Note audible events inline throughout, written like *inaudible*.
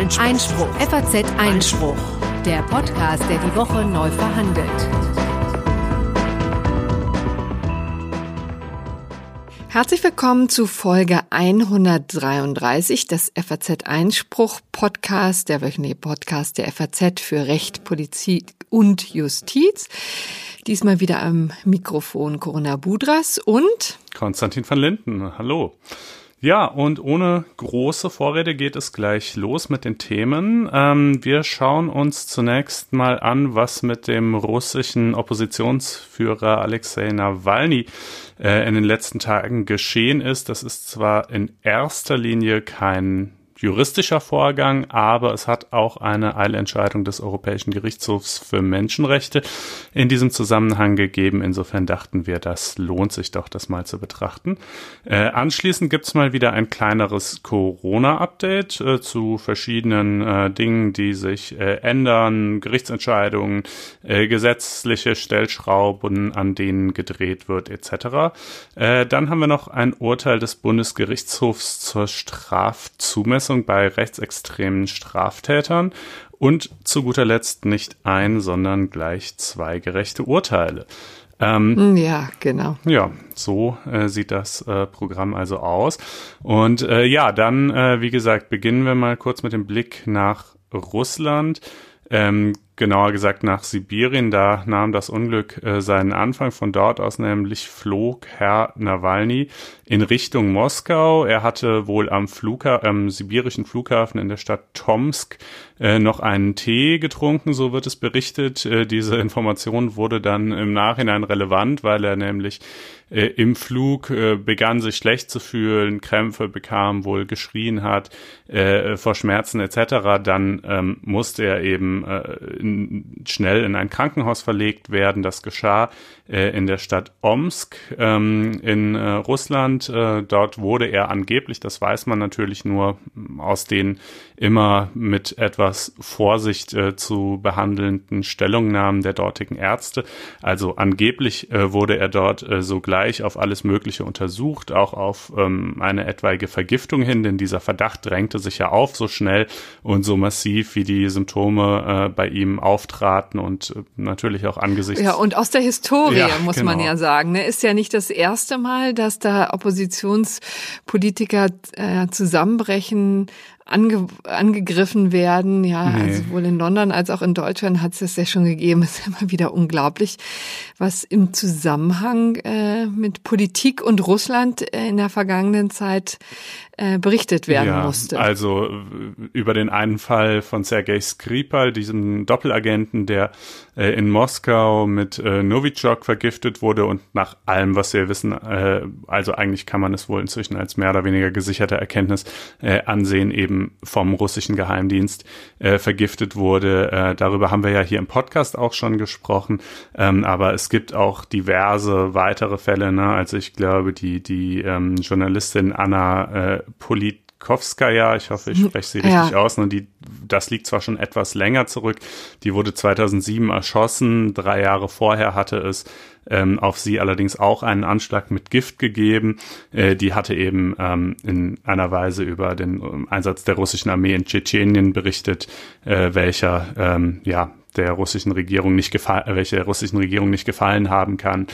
Einspruch. Einspruch. FAZ Einspruch. Der Podcast, der die Woche neu verhandelt. Herzlich willkommen zu Folge 133 des FAZ Einspruch Podcast, der wöchentliche Podcast der FAZ für Recht, Politik und Justiz. Diesmal wieder am Mikrofon Corona Budras und Konstantin van Linden. Hallo. Ja, und ohne große Vorrede geht es gleich los mit den Themen. Ähm, wir schauen uns zunächst mal an, was mit dem russischen Oppositionsführer Alexei Nawalny äh, in den letzten Tagen geschehen ist. Das ist zwar in erster Linie kein juristischer Vorgang, aber es hat auch eine Eilentscheidung des Europäischen Gerichtshofs für Menschenrechte in diesem Zusammenhang gegeben. Insofern dachten wir, das lohnt sich doch, das mal zu betrachten. Äh, anschließend gibt's mal wieder ein kleineres Corona-Update äh, zu verschiedenen äh, Dingen, die sich äh, ändern, Gerichtsentscheidungen, äh, gesetzliche Stellschrauben, an denen gedreht wird, etc. Äh, dann haben wir noch ein Urteil des Bundesgerichtshofs zur Strafzumessung Verfassung bei rechtsextremen Straftätern und zu guter Letzt nicht ein, sondern gleich zwei gerechte Urteile. Ähm, ja, genau. Ja, so äh, sieht das äh, Programm also aus. Und äh, ja, dann, äh, wie gesagt, beginnen wir mal kurz mit dem Blick nach Russland. Ähm, genauer gesagt nach Sibirien. Da nahm das Unglück äh, seinen Anfang. Von dort aus nämlich flog Herr Nawalny in Richtung Moskau. Er hatte wohl am Flugha am sibirischen Flughafen in der Stadt Tomsk äh, noch einen Tee getrunken, so wird es berichtet. Äh, diese Information wurde dann im Nachhinein relevant, weil er nämlich äh, im Flug äh, begann sich schlecht zu fühlen, Krämpfe bekam, wohl geschrien hat äh, vor Schmerzen etc. Dann ähm, musste er eben in, schnell in ein Krankenhaus verlegt werden. Das geschah äh, in der Stadt Omsk ähm, in äh, Russland. Äh, dort wurde er angeblich, das weiß man natürlich nur aus den immer mit etwas Vorsicht äh, zu behandelnden Stellungnahmen der dortigen Ärzte. Also angeblich äh, wurde er dort äh, sogleich auf alles Mögliche untersucht, auch auf ähm, eine etwaige Vergiftung hin, denn dieser Verdacht drängte sich ja auf so schnell und so massiv, wie die Symptome äh, bei ihm auftraten und äh, natürlich auch angesichts. Ja, und aus der Historie ja, muss genau. man ja sagen. Ne? Ist ja nicht das erste Mal, dass da Oppositionspolitiker äh, zusammenbrechen ange, angegriffen werden. Ja, nee. also sowohl in London als auch in Deutschland hat es das ja schon gegeben. *laughs* Es ist immer wieder unglaublich, was im Zusammenhang äh, mit Politik und Russland äh, in der vergangenen Zeit äh, berichtet werden ja, musste. Also über den einen Fall von Sergei Skripal, diesem Doppelagenten, der äh, in Moskau mit äh, Novichok vergiftet wurde und nach allem, was wir wissen, äh, also eigentlich kann man es wohl inzwischen als mehr oder weniger gesicherte Erkenntnis äh, ansehen, eben vom russischen Geheimdienst äh, vergiftet wurde. Äh, darüber haben wir ja hier im Podcast auch schon gesprochen, ähm, aber es gibt auch diverse weitere Fälle. Ne? Also ich glaube, die die ähm, Journalistin Anna äh, Politkowskaja, ich hoffe, ich spreche sie richtig ja. aus, ne, die, das liegt zwar schon etwas länger zurück, die wurde 2007 erschossen, drei Jahre vorher hatte es ähm, auf sie allerdings auch einen Anschlag mit Gift gegeben. Äh, die hatte eben ähm, in einer Weise über den ähm, Einsatz der russischen Armee in Tschetschenien berichtet, äh, welcher ähm, ja der russischen Regierung nicht gefallen, welche der russischen Regierung nicht gefallen haben kann.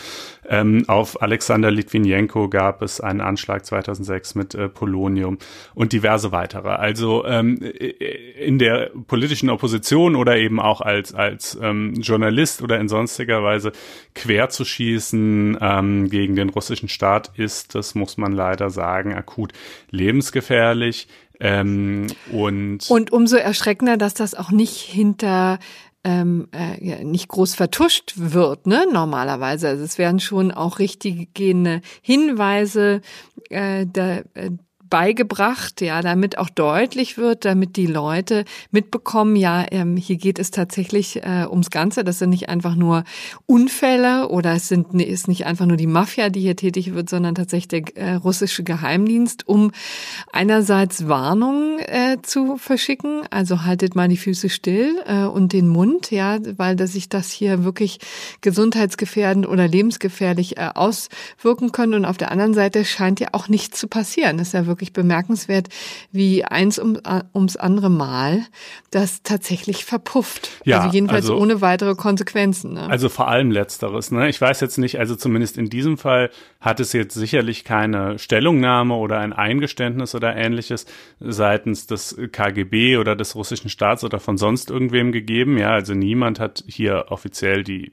Ähm, auf Alexander Litvinenko gab es einen Anschlag 2006 mit äh, Polonium und diverse weitere. Also ähm, in der politischen Opposition oder eben auch als als ähm, Journalist oder in sonstiger Weise quer zu schießen ähm, gegen den russischen Staat ist, das muss man leider sagen, akut lebensgefährlich. Ähm, und, und umso erschreckender, dass das auch nicht hinter ähm, äh, nicht groß vertuscht wird, ne, normalerweise. Also es werden schon auch richtige Hinweise äh, da, äh, beigebracht, ja, damit auch deutlich wird, damit die Leute mitbekommen, ja, ähm, hier geht es tatsächlich äh, ums Ganze. Das sind nicht einfach nur Unfälle oder es sind ist nicht einfach nur die Mafia, die hier tätig wird, sondern tatsächlich der äh, russische Geheimdienst, um einerseits Warnungen äh, zu verschicken, also haltet mal die Füße still äh, und den Mund, ja, weil dass sich das hier wirklich gesundheitsgefährdend oder lebensgefährlich äh, auswirken können. Und auf der anderen Seite scheint ja auch nichts zu passieren. Das ist ja wirklich wirklich bemerkenswert, wie eins um, äh, ums andere Mal das tatsächlich verpufft. Ja, also jedenfalls also, ohne weitere Konsequenzen. Ne? Also vor allem letzteres. Ne? Ich weiß jetzt nicht, also zumindest in diesem Fall hat es jetzt sicherlich keine Stellungnahme oder ein Eingeständnis oder ähnliches seitens des KGB oder des russischen Staats oder von sonst irgendwem gegeben. Ja, also niemand hat hier offiziell die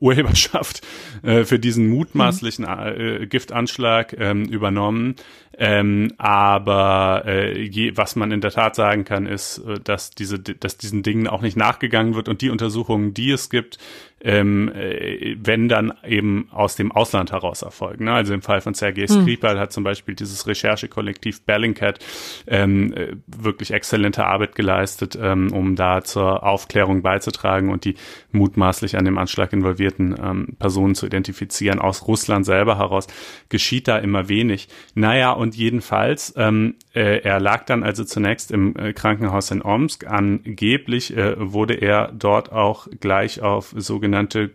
Urheberschaft äh, für diesen mutmaßlichen äh, Giftanschlag ähm, übernommen. Ähm, aber äh, je, was man in der Tat sagen kann, ist, äh, dass diese, dass diesen Dingen auch nicht nachgegangen wird und die Untersuchungen, die es gibt, ähm, äh, wenn dann eben aus dem Ausland heraus erfolgen. Ne? Also im Fall von Sergei hm. Skripal hat zum Beispiel dieses Recherchekollektiv Bellingcat ähm, äh, wirklich exzellente Arbeit geleistet, ähm, um da zur Aufklärung beizutragen und die mutmaßlich an dem Anschlag involvierten ähm, Personen zu identifizieren. Aus Russland selber heraus geschieht da immer wenig. Naja, und jedenfalls, ähm, äh, er lag dann also zunächst im äh, Krankenhaus in Omsk. Angeblich äh, wurde er dort auch gleich auf sogenannte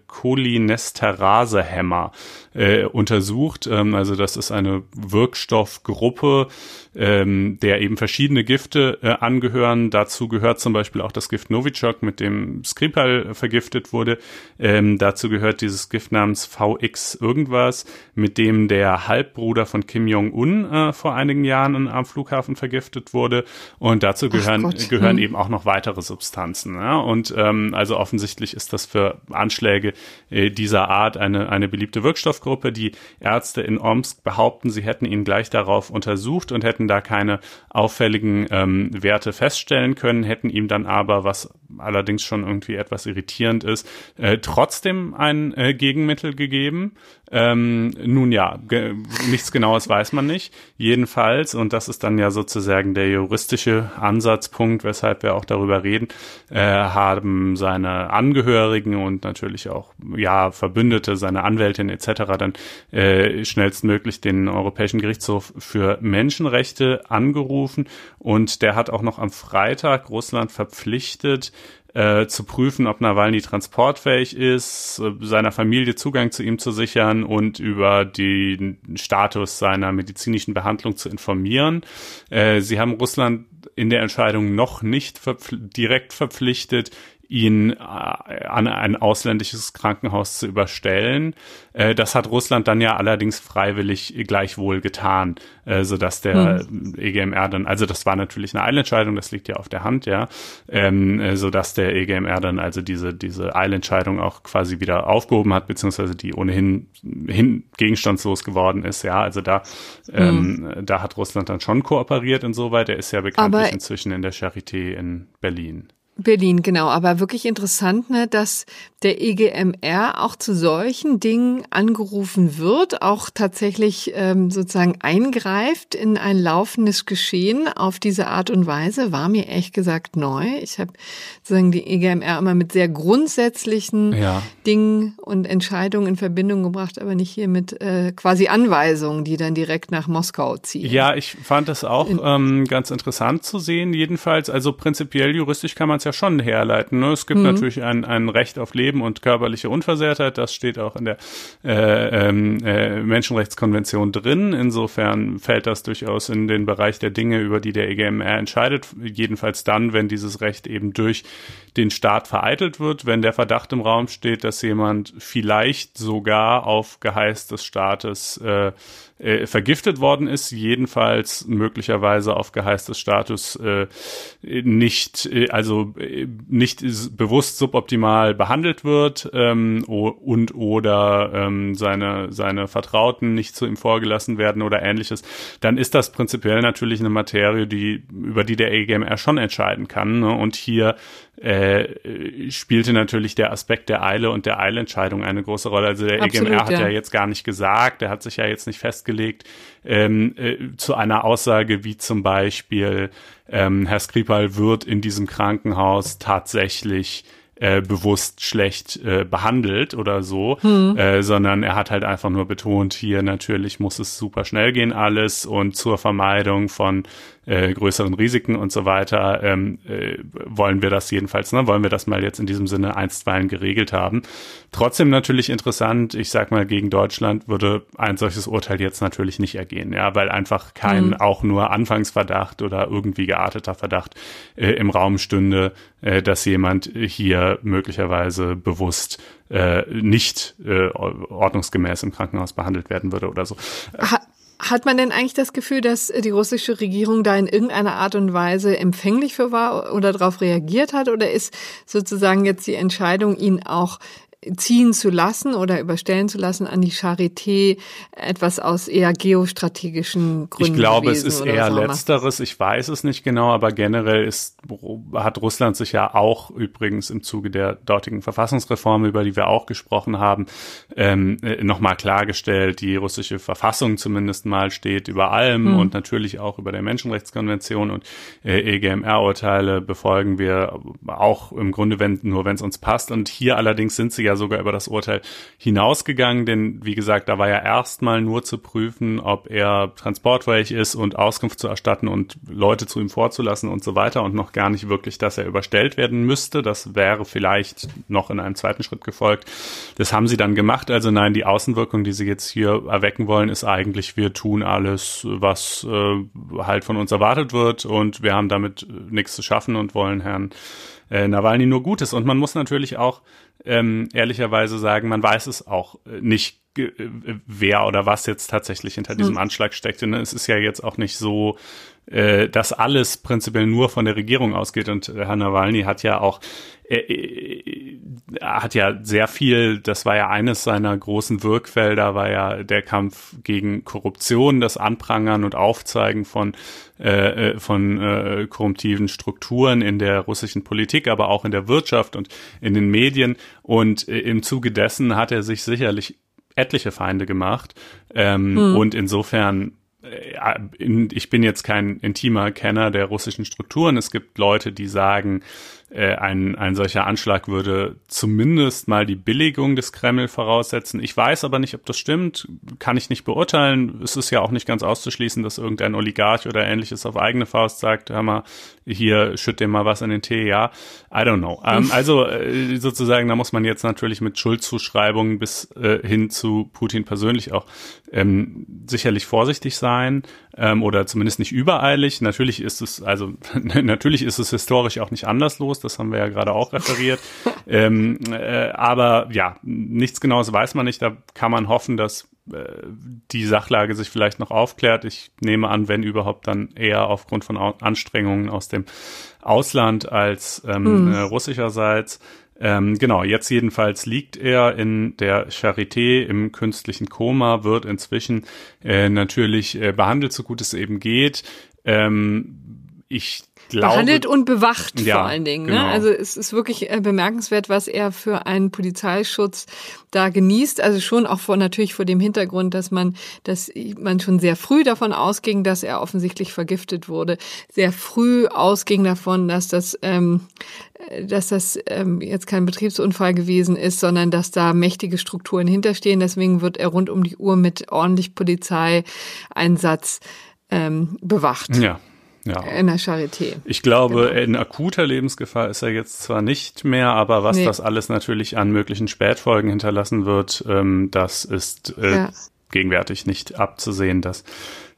Cholinesterase-Hämmer äh, untersucht. Ähm, also das ist eine Wirkstoffgruppe, ähm, der eben verschiedene Gifte äh, angehören. Dazu gehört zum Beispiel auch das Gift Novichok, mit dem Skripal vergiftet wurde. Ähm, dazu gehört dieses Gift namens VX irgendwas, mit dem der Halbbruder von Kim Jong-un äh, vor einigen Jahren am Flughafen vergiftet wurde. Und dazu gehören, gehören hm. eben auch noch weitere Substanzen. Ja? Und ähm, also offensichtlich ist das für Anschläge äh, dieser Art eine, eine beliebte Wirkstoffgruppe. Die Ärzte in Omsk behaupten, sie hätten ihn gleich darauf untersucht und hätten da keine auffälligen ähm, Werte feststellen können, hätten ihm dann aber, was allerdings schon irgendwie etwas irritierend ist, äh, trotzdem ein äh, Gegenmittel gegeben. Ähm, nun ja, ge nichts Genaues weiß man nicht. Jedenfalls, und das ist dann ja sozusagen der juristische Ansatzpunkt, weshalb wir auch darüber reden, äh, haben seine Angehörigen und natürlich auch ja Verbündete, seine Anwältin etc. dann äh, schnellstmöglich den Europäischen Gerichtshof für Menschenrechte angerufen und der hat auch noch am Freitag Russland verpflichtet, äh, zu prüfen, ob Nawalny transportfähig ist, äh, seiner Familie Zugang zu ihm zu sichern und über den Status seiner medizinischen Behandlung zu informieren. Äh, sie haben Russland in der Entscheidung noch nicht verpfl direkt verpflichtet, ihn äh, an ein ausländisches Krankenhaus zu überstellen. Äh, das hat Russland dann ja allerdings freiwillig gleichwohl getan, äh, so dass der hm. EGMR dann, also das war natürlich eine Eilentscheidung, das liegt ja auf der Hand, ja, ähm, so dass der EGMR dann also diese diese Eilentscheidung auch quasi wieder aufgehoben hat, beziehungsweise die ohnehin hin gegenstandslos geworden ist, ja, also da ähm, hm. da hat Russland dann schon kooperiert insoweit. Er ist ja bekanntlich Aber inzwischen in der Charité in Berlin. Berlin, genau. Aber wirklich interessant, ne, dass der EGMR auch zu solchen Dingen angerufen wird, auch tatsächlich ähm, sozusagen eingreift in ein laufendes Geschehen auf diese Art und Weise, war mir ehrlich gesagt neu. Ich habe sozusagen die EGMR immer mit sehr grundsätzlichen ja. Dingen und Entscheidungen in Verbindung gebracht, aber nicht hier mit äh, quasi Anweisungen, die dann direkt nach Moskau ziehen. Ja, ich fand das auch ähm, ganz interessant zu sehen. Jedenfalls, also prinzipiell juristisch kann man ja schon herleiten. Ne? Es gibt mhm. natürlich ein, ein Recht auf Leben und körperliche Unversehrtheit. Das steht auch in der äh, ähm, äh, Menschenrechtskonvention drin. Insofern fällt das durchaus in den Bereich der Dinge, über die der EGMR entscheidet. Jedenfalls dann, wenn dieses Recht eben durch den Staat vereitelt wird, wenn der Verdacht im Raum steht, dass jemand vielleicht sogar auf Geheiß des Staates äh, äh, vergiftet worden ist, jedenfalls möglicherweise auf Geheiß des Status äh, nicht, äh, also äh, nicht bewusst suboptimal behandelt wird ähm, und oder ähm, seine, seine Vertrauten nicht zu ihm vorgelassen werden oder ähnliches, dann ist das prinzipiell natürlich eine Materie, die, über die der EGMR schon entscheiden kann. Ne? Und hier äh, spielte natürlich der Aspekt der Eile und der Eilentscheidung eine große Rolle. Also der Absolut, EGMR hat ja. ja. jetzt gar nicht gesagt, der hat sich ja jetzt nicht festgelegt ähm, äh, zu einer Aussage wie zum Beispiel, ähm, Herr Skripal wird in diesem Krankenhaus tatsächlich äh, bewusst schlecht äh, behandelt oder so, hm. äh, sondern er hat halt einfach nur betont, hier natürlich muss es super schnell gehen alles und zur Vermeidung von äh, größeren Risiken und so weiter, ähm, äh, wollen wir das jedenfalls, ne, wollen wir das mal jetzt in diesem Sinne einstweilen geregelt haben. Trotzdem natürlich interessant, ich sag mal, gegen Deutschland würde ein solches Urteil jetzt natürlich nicht ergehen, ja, weil einfach kein mhm. auch nur Anfangsverdacht oder irgendwie gearteter Verdacht äh, im Raum stünde, äh, dass jemand hier möglicherweise bewusst äh, nicht äh, ordnungsgemäß im Krankenhaus behandelt werden würde oder so. Ha hat man denn eigentlich das Gefühl, dass die russische Regierung da in irgendeiner Art und Weise empfänglich für war oder darauf reagiert hat? Oder ist sozusagen jetzt die Entscheidung, ihn auch ziehen zu lassen oder überstellen zu lassen an die Charité etwas aus eher geostrategischen Gründen. Ich glaube, es ist eher letzteres. Ich weiß es nicht genau, aber generell ist, hat Russland sich ja auch übrigens im Zuge der dortigen Verfassungsreform, über die wir auch gesprochen haben, ähm, nochmal klargestellt, die russische Verfassung zumindest mal steht über allem hm. und natürlich auch über der Menschenrechtskonvention und äh, EGMR-Urteile befolgen wir auch im Grunde, wenn, nur wenn es uns passt. Und hier allerdings sind sie ja sogar über das Urteil hinausgegangen, denn wie gesagt, da war ja erstmal nur zu prüfen, ob er transportfähig ist und Auskunft zu erstatten und Leute zu ihm vorzulassen und so weiter und noch gar nicht wirklich, dass er überstellt werden müsste. Das wäre vielleicht noch in einem zweiten Schritt gefolgt. Das haben sie dann gemacht. Also nein, die Außenwirkung, die sie jetzt hier erwecken wollen, ist eigentlich, wir tun alles, was äh, halt von uns erwartet wird und wir haben damit nichts zu schaffen und wollen Herrn äh, Nawalny nur Gutes. Und man muss natürlich auch ähm, ehrlicherweise sagen, man weiß es auch äh, nicht, äh, wer oder was jetzt tatsächlich hinter diesem hm. Anschlag steckt. Denn es ist ja jetzt auch nicht so, äh, dass alles prinzipiell nur von der Regierung ausgeht. Und Herr Nawalny hat ja auch er, er hat ja sehr viel, das war ja eines seiner großen Wirkfelder, war ja der Kampf gegen Korruption, das Anprangern und Aufzeigen von, äh, äh, von äh, korruptiven Strukturen in der russischen Politik, aber auch in der Wirtschaft und in den Medien. Und äh, im Zuge dessen hat er sich sicherlich etliche Feinde gemacht. Ähm, hm. Und insofern äh, ich bin jetzt kein intimer Kenner der russischen Strukturen. Es gibt Leute, die sagen, äh, ein, ein solcher Anschlag würde zumindest mal die Billigung des Kreml voraussetzen. Ich weiß aber nicht, ob das stimmt, kann ich nicht beurteilen. Es ist ja auch nicht ganz auszuschließen, dass irgendein Oligarch oder ähnliches auf eigene Faust sagt, hör mal, hier schütt dir mal was in den Tee, ja. I don't know. Ähm, also äh, sozusagen, da muss man jetzt natürlich mit Schuldzuschreibungen bis äh, hin zu Putin persönlich auch ähm, sicherlich vorsichtig sein ähm, oder zumindest nicht übereilig. Natürlich ist es, also *laughs* natürlich ist es historisch auch nicht anders los, das haben wir ja gerade auch referiert. *laughs* ähm, äh, aber ja, nichts Genaues weiß man nicht. Da kann man hoffen, dass die Sachlage sich vielleicht noch aufklärt. Ich nehme an, wenn überhaupt, dann eher aufgrund von Anstrengungen aus dem Ausland als ähm, hm. äh, russischerseits. Ähm, genau, jetzt jedenfalls liegt er in der Charité im künstlichen Koma, wird inzwischen äh, natürlich äh, behandelt, so gut es eben geht. Ähm, ich glaube, behandelt und bewacht ja, vor allen Dingen. Ne? Genau. Ne? Also es ist wirklich äh, bemerkenswert, was er für einen Polizeischutz da genießt. Also schon auch vor natürlich vor dem Hintergrund, dass man, dass man schon sehr früh davon ausging, dass er offensichtlich vergiftet wurde. Sehr früh ausging davon, dass das ähm, dass das ähm, jetzt kein Betriebsunfall gewesen ist, sondern dass da mächtige Strukturen hinterstehen. Deswegen wird er rund um die Uhr mit ordentlich Polizeieinsatz ähm, bewacht. Ja, ja. in der Charité. Ich glaube, genau. in akuter Lebensgefahr ist er jetzt zwar nicht mehr, aber was nee. das alles natürlich an möglichen Spätfolgen hinterlassen wird, ähm, das ist äh, ja. gegenwärtig nicht abzusehen. Dass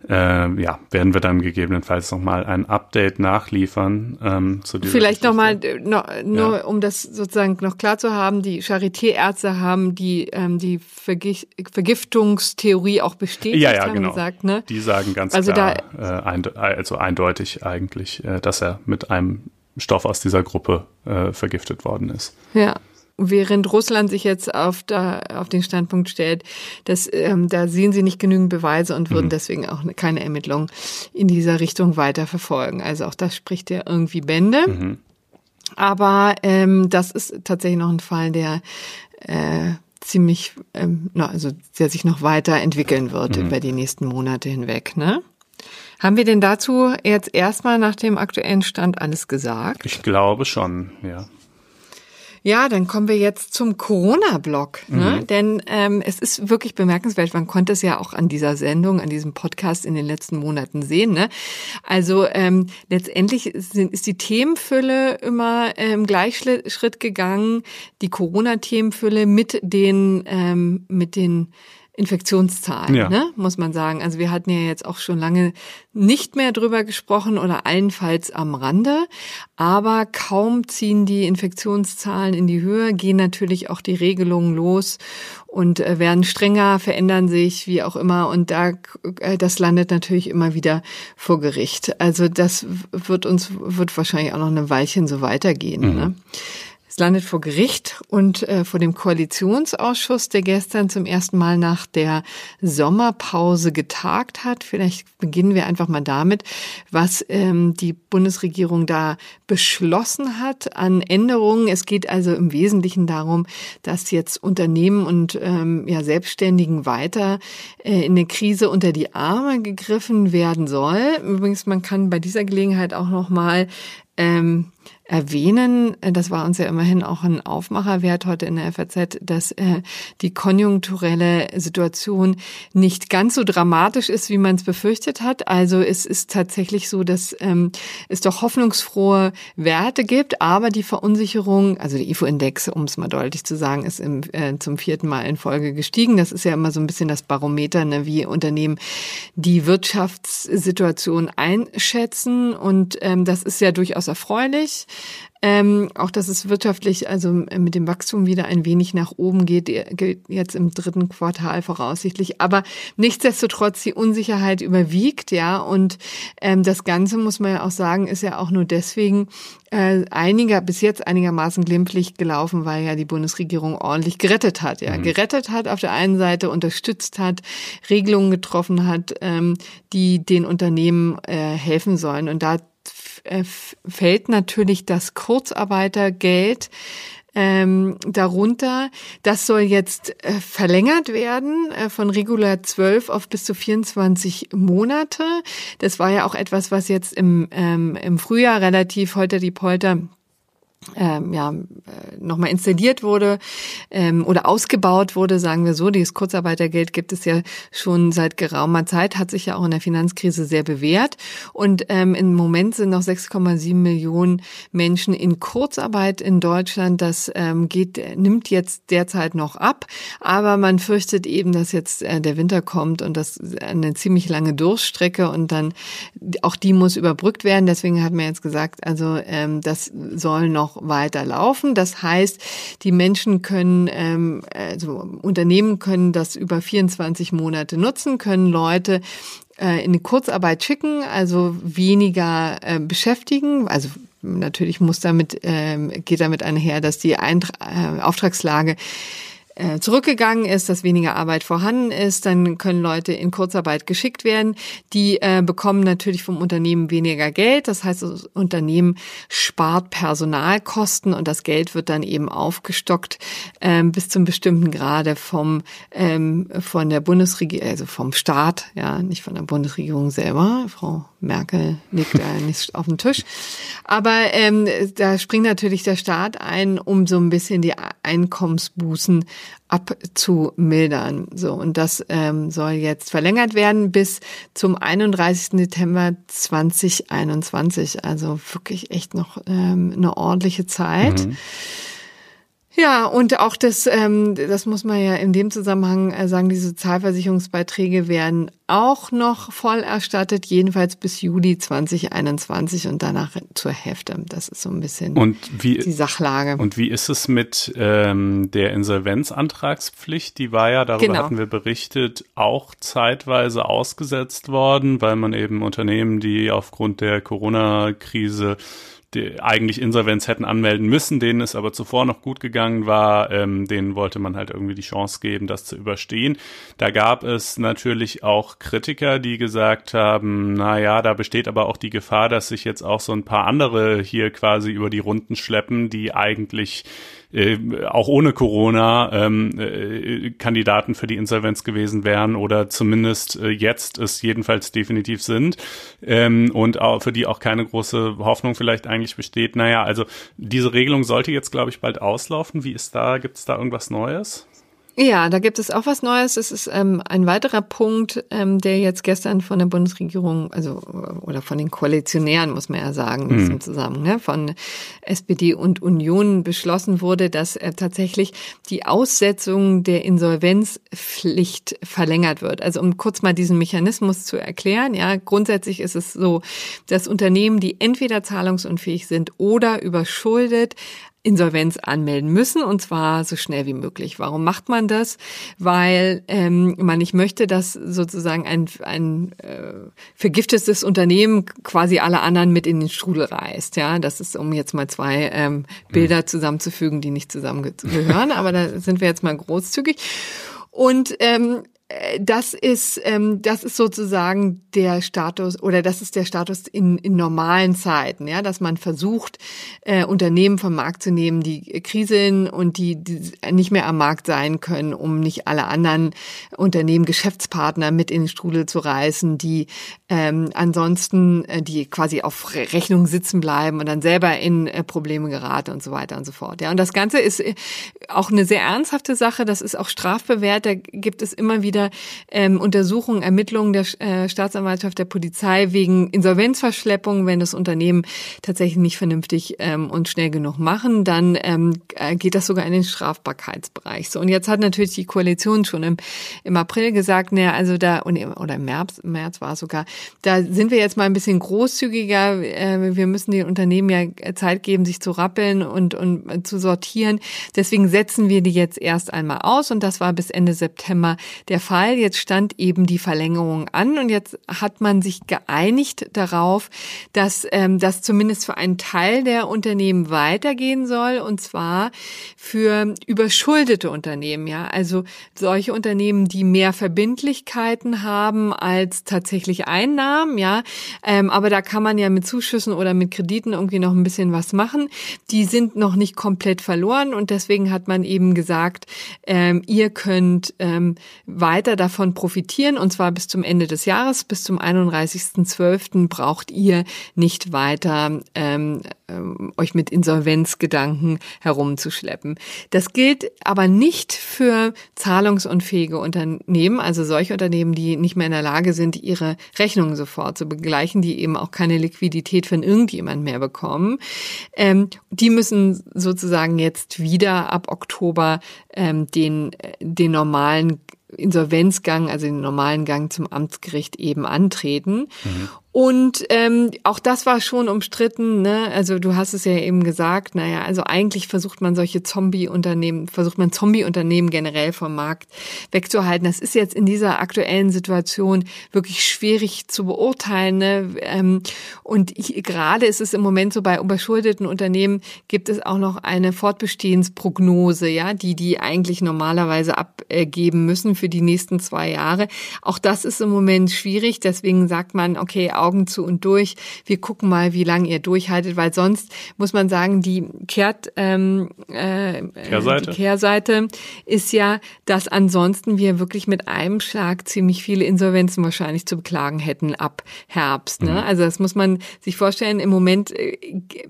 äh, ja, werden wir dann gegebenenfalls nochmal ein Update nachliefern ähm, zu Vielleicht nochmal, no, nur ja. um das sozusagen noch klar zu haben, die Charité-Ärzte haben die, ähm, die Vergi Vergiftungstheorie auch bestätigt, ja, ja, haben genau. gesagt. Ne? Die sagen ganz also klar, da, äh, einde also eindeutig eigentlich, äh, dass er mit einem Stoff aus dieser Gruppe äh, vergiftet worden ist. Ja. Während Russland sich jetzt auf, da, auf den Standpunkt stellt, dass ähm, da sehen sie nicht genügend Beweise und würden mhm. deswegen auch keine Ermittlungen in dieser Richtung weiter verfolgen. Also auch das spricht ja irgendwie Bände. Mhm. Aber ähm, das ist tatsächlich noch ein Fall, der äh, ziemlich, ähm, na, also der sich noch weiter entwickeln wird mhm. über die nächsten Monate hinweg. Ne? Haben wir denn dazu jetzt erstmal nach dem aktuellen Stand alles gesagt? Ich glaube schon, ja. Ja, dann kommen wir jetzt zum Corona-Block. Ne? Mhm. Denn ähm, es ist wirklich bemerkenswert, man konnte es ja auch an dieser Sendung, an diesem Podcast in den letzten Monaten sehen. Ne? Also ähm, letztendlich sind, ist die Themenfülle immer im ähm, Gleichschritt gegangen, die Corona-Themenfülle mit den, ähm, mit den Infektionszahlen, ja. ne, muss man sagen. Also wir hatten ja jetzt auch schon lange nicht mehr drüber gesprochen oder allenfalls am Rande, aber kaum ziehen die Infektionszahlen in die Höhe, gehen natürlich auch die Regelungen los und äh, werden strenger, verändern sich, wie auch immer. Und da, äh, das landet natürlich immer wieder vor Gericht. Also das wird uns, wird wahrscheinlich auch noch eine Weilchen so weitergehen. Mhm. Ne? Landet vor Gericht und äh, vor dem Koalitionsausschuss, der gestern zum ersten Mal nach der Sommerpause getagt hat. Vielleicht beginnen wir einfach mal damit, was ähm, die Bundesregierung da beschlossen hat an Änderungen. Es geht also im Wesentlichen darum, dass jetzt Unternehmen und ähm, ja, Selbstständigen weiter äh, in der Krise unter die Arme gegriffen werden soll. Übrigens, man kann bei dieser Gelegenheit auch noch mal ähm, erwähnen, das war uns ja immerhin auch ein Aufmacherwert heute in der FAZ, dass äh, die konjunkturelle Situation nicht ganz so dramatisch ist, wie man es befürchtet hat. Also es ist tatsächlich so, dass ähm, es doch hoffnungsfrohe Werte gibt, aber die Verunsicherung, also der IFO-Index, um es mal deutlich zu sagen, ist im, äh, zum vierten Mal in Folge gestiegen. Das ist ja immer so ein bisschen das Barometer, ne, wie Unternehmen die Wirtschaftssituation einschätzen. Und ähm, das ist ja durchaus erfreulich. Ähm, auch dass es wirtschaftlich, also mit dem Wachstum wieder ein wenig nach oben geht, geht jetzt im dritten Quartal voraussichtlich. Aber nichtsdestotrotz die Unsicherheit überwiegt, ja. Und ähm, das Ganze muss man ja auch sagen, ist ja auch nur deswegen äh, einiger bis jetzt einigermaßen glimpflich gelaufen, weil ja die Bundesregierung ordentlich gerettet hat, ja. Mhm. Gerettet hat auf der einen Seite, unterstützt hat, Regelungen getroffen hat, ähm, die den Unternehmen äh, helfen sollen. Und da äh, fällt natürlich das Kurzarbeitergeld ähm, darunter. Das soll jetzt äh, verlängert werden äh, von regulär 12 auf bis zu 24 Monate. Das war ja auch etwas, was jetzt im, ähm, im Frühjahr relativ heute die Polter ähm, ja, äh, nochmal installiert wurde ähm, oder ausgebaut wurde, sagen wir so. Dieses Kurzarbeitergeld gibt es ja schon seit geraumer Zeit, hat sich ja auch in der Finanzkrise sehr bewährt. Und ähm, im Moment sind noch 6,7 Millionen Menschen in Kurzarbeit in Deutschland. Das ähm, geht, nimmt jetzt derzeit noch ab. Aber man fürchtet eben, dass jetzt äh, der Winter kommt und das eine ziemlich lange Durchstrecke und dann auch die muss überbrückt werden. Deswegen hat man jetzt gesagt, also ähm, das soll noch noch weiter laufen. Das heißt, die Menschen können, ähm, also Unternehmen können das über 24 Monate nutzen, können Leute äh, in Kurzarbeit schicken, also weniger äh, beschäftigen. Also natürlich muss damit, ähm, geht damit einher, dass die Eintra äh, Auftragslage äh, zurückgegangen ist, dass weniger Arbeit vorhanden ist, dann können Leute in Kurzarbeit geschickt werden. Die äh, bekommen natürlich vom Unternehmen weniger Geld. Das heißt, das Unternehmen spart Personalkosten und das Geld wird dann eben aufgestockt ähm, bis zum bestimmten Grade vom ähm, von der Bundesregierung, also vom Staat, ja, nicht von der Bundesregierung selber. Frau Merkel liegt da nicht auf dem Tisch. Aber ähm, da springt natürlich der Staat ein, um so ein bisschen die Einkommensbußen abzumildern. So, und das ähm, soll jetzt verlängert werden bis zum 31. Dezember 2021. Also wirklich echt noch ähm, eine ordentliche Zeit. Mhm. Ja, und auch das, ähm, das muss man ja in dem Zusammenhang äh, sagen, die Sozialversicherungsbeiträge werden auch noch voll erstattet, jedenfalls bis Juli 2021 und danach zur Hälfte. Das ist so ein bisschen wie, die Sachlage. Und wie ist es mit ähm, der Insolvenzantragspflicht? Die war ja, darüber genau. hatten wir berichtet, auch zeitweise ausgesetzt worden, weil man eben Unternehmen, die aufgrund der Corona-Krise die eigentlich Insolvenz hätten anmelden müssen, denen es aber zuvor noch gut gegangen war, ähm, denen wollte man halt irgendwie die Chance geben, das zu überstehen. Da gab es natürlich auch Kritiker, die gesagt haben, na ja, da besteht aber auch die Gefahr, dass sich jetzt auch so ein paar andere hier quasi über die Runden schleppen, die eigentlich äh, auch ohne Corona ähm, äh, Kandidaten für die Insolvenz gewesen wären oder zumindest äh, jetzt es jedenfalls definitiv sind ähm, und auch für die auch keine große Hoffnung vielleicht eigentlich besteht, naja, also diese Regelung sollte jetzt, glaube ich, bald auslaufen. Wie ist da, gibt es da irgendwas Neues? Ja, da gibt es auch was Neues. Es ist ähm, ein weiterer Punkt, ähm, der jetzt gestern von der Bundesregierung, also oder von den Koalitionären, muss man ja sagen, mhm. im Zusammenhang ne, von SPD und Union beschlossen wurde, dass äh, tatsächlich die Aussetzung der Insolvenzpflicht verlängert wird. Also um kurz mal diesen Mechanismus zu erklären, ja, grundsätzlich ist es so, dass Unternehmen, die entweder zahlungsunfähig sind oder überschuldet, Insolvenz anmelden müssen und zwar so schnell wie möglich. Warum macht man das? Weil ähm, man nicht möchte, dass sozusagen ein, ein äh, vergiftetes Unternehmen quasi alle anderen mit in den Strudel reißt. Ja, das ist, um jetzt mal zwei ähm, Bilder zusammenzufügen, die nicht zusammengehören, aber da sind wir jetzt mal großzügig. Und ähm, äh, das ist, ähm, das ist sozusagen der Status oder das ist der Status in, in normalen Zeiten, ja, dass man versucht, äh, Unternehmen vom Markt zu nehmen, die kriseln und die, die nicht mehr am Markt sein können, um nicht alle anderen Unternehmen, Geschäftspartner mit in den Strudel zu reißen, die ähm, ansonsten, äh, die quasi auf Rechnung sitzen bleiben und dann selber in äh, Probleme geraten und so weiter und so fort. Ja, und das Ganze ist äh, auch eine sehr ernsthafte Sache. Das ist auch strafbewehrt. Da gibt es immer wieder wieder ähm, Untersuchungen, Ermittlungen der äh, Staatsanwaltschaft, der Polizei wegen Insolvenzverschleppung, wenn das Unternehmen tatsächlich nicht vernünftig ähm, und schnell genug machen, dann ähm, äh, geht das sogar in den Strafbarkeitsbereich. So und jetzt hat natürlich die Koalition schon im, im April gesagt, naja, also da oder im März, März war es sogar, da sind wir jetzt mal ein bisschen großzügiger. Äh, wir müssen den Unternehmen ja Zeit geben, sich zu rappeln und und zu sortieren. Deswegen setzen wir die jetzt erst einmal aus und das war bis Ende September der Fall. Jetzt stand eben die Verlängerung an und jetzt hat man sich geeinigt darauf, dass ähm, das zumindest für einen Teil der Unternehmen weitergehen soll und zwar für überschuldete Unternehmen. Ja, also solche Unternehmen, die mehr Verbindlichkeiten haben als tatsächlich Einnahmen. Ja, ähm, aber da kann man ja mit Zuschüssen oder mit Krediten irgendwie noch ein bisschen was machen. Die sind noch nicht komplett verloren und deswegen hat man eben gesagt, ähm, ihr könnt ähm, weiter weiter davon profitieren und zwar bis zum Ende des Jahres, bis zum 31.12. braucht ihr nicht weiter ähm, ähm, euch mit Insolvenzgedanken herumzuschleppen. Das gilt aber nicht für zahlungsunfähige Unternehmen, also solche Unternehmen, die nicht mehr in der Lage sind, ihre Rechnungen sofort zu begleichen, die eben auch keine Liquidität von irgendjemand mehr bekommen. Ähm, die müssen sozusagen jetzt wieder ab Oktober ähm, den, den normalen Insolvenzgang, also den normalen Gang zum Amtsgericht eben antreten. Mhm. Und ähm, auch das war schon umstritten. Ne? Also du hast es ja eben gesagt. Naja, also eigentlich versucht man solche Zombie-Unternehmen, versucht man Zombie-Unternehmen generell vom Markt wegzuhalten. Das ist jetzt in dieser aktuellen Situation wirklich schwierig zu beurteilen. Ne? Ähm, und gerade ist es im Moment so bei überschuldeten Unternehmen gibt es auch noch eine Fortbestehensprognose, ja, die die eigentlich normalerweise abgeben müssen für die nächsten zwei Jahre. Auch das ist im Moment schwierig. Deswegen sagt man, okay, Augen zu und durch. Wir gucken mal, wie lange ihr durchhaltet, weil sonst muss man sagen, die Kehrt, ähm, äh, Kehrseite. Die Kehrseite ist ja, dass ansonsten wir wirklich mit einem Schlag ziemlich viele Insolvenzen wahrscheinlich zu beklagen hätten ab Herbst. Ne? Mhm. Also das muss man sich vorstellen. Im Moment äh,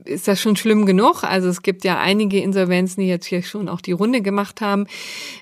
ist das schon schlimm genug. Also es gibt ja einige Insolvenzen, die jetzt hier schon auch die Runde gemacht haben,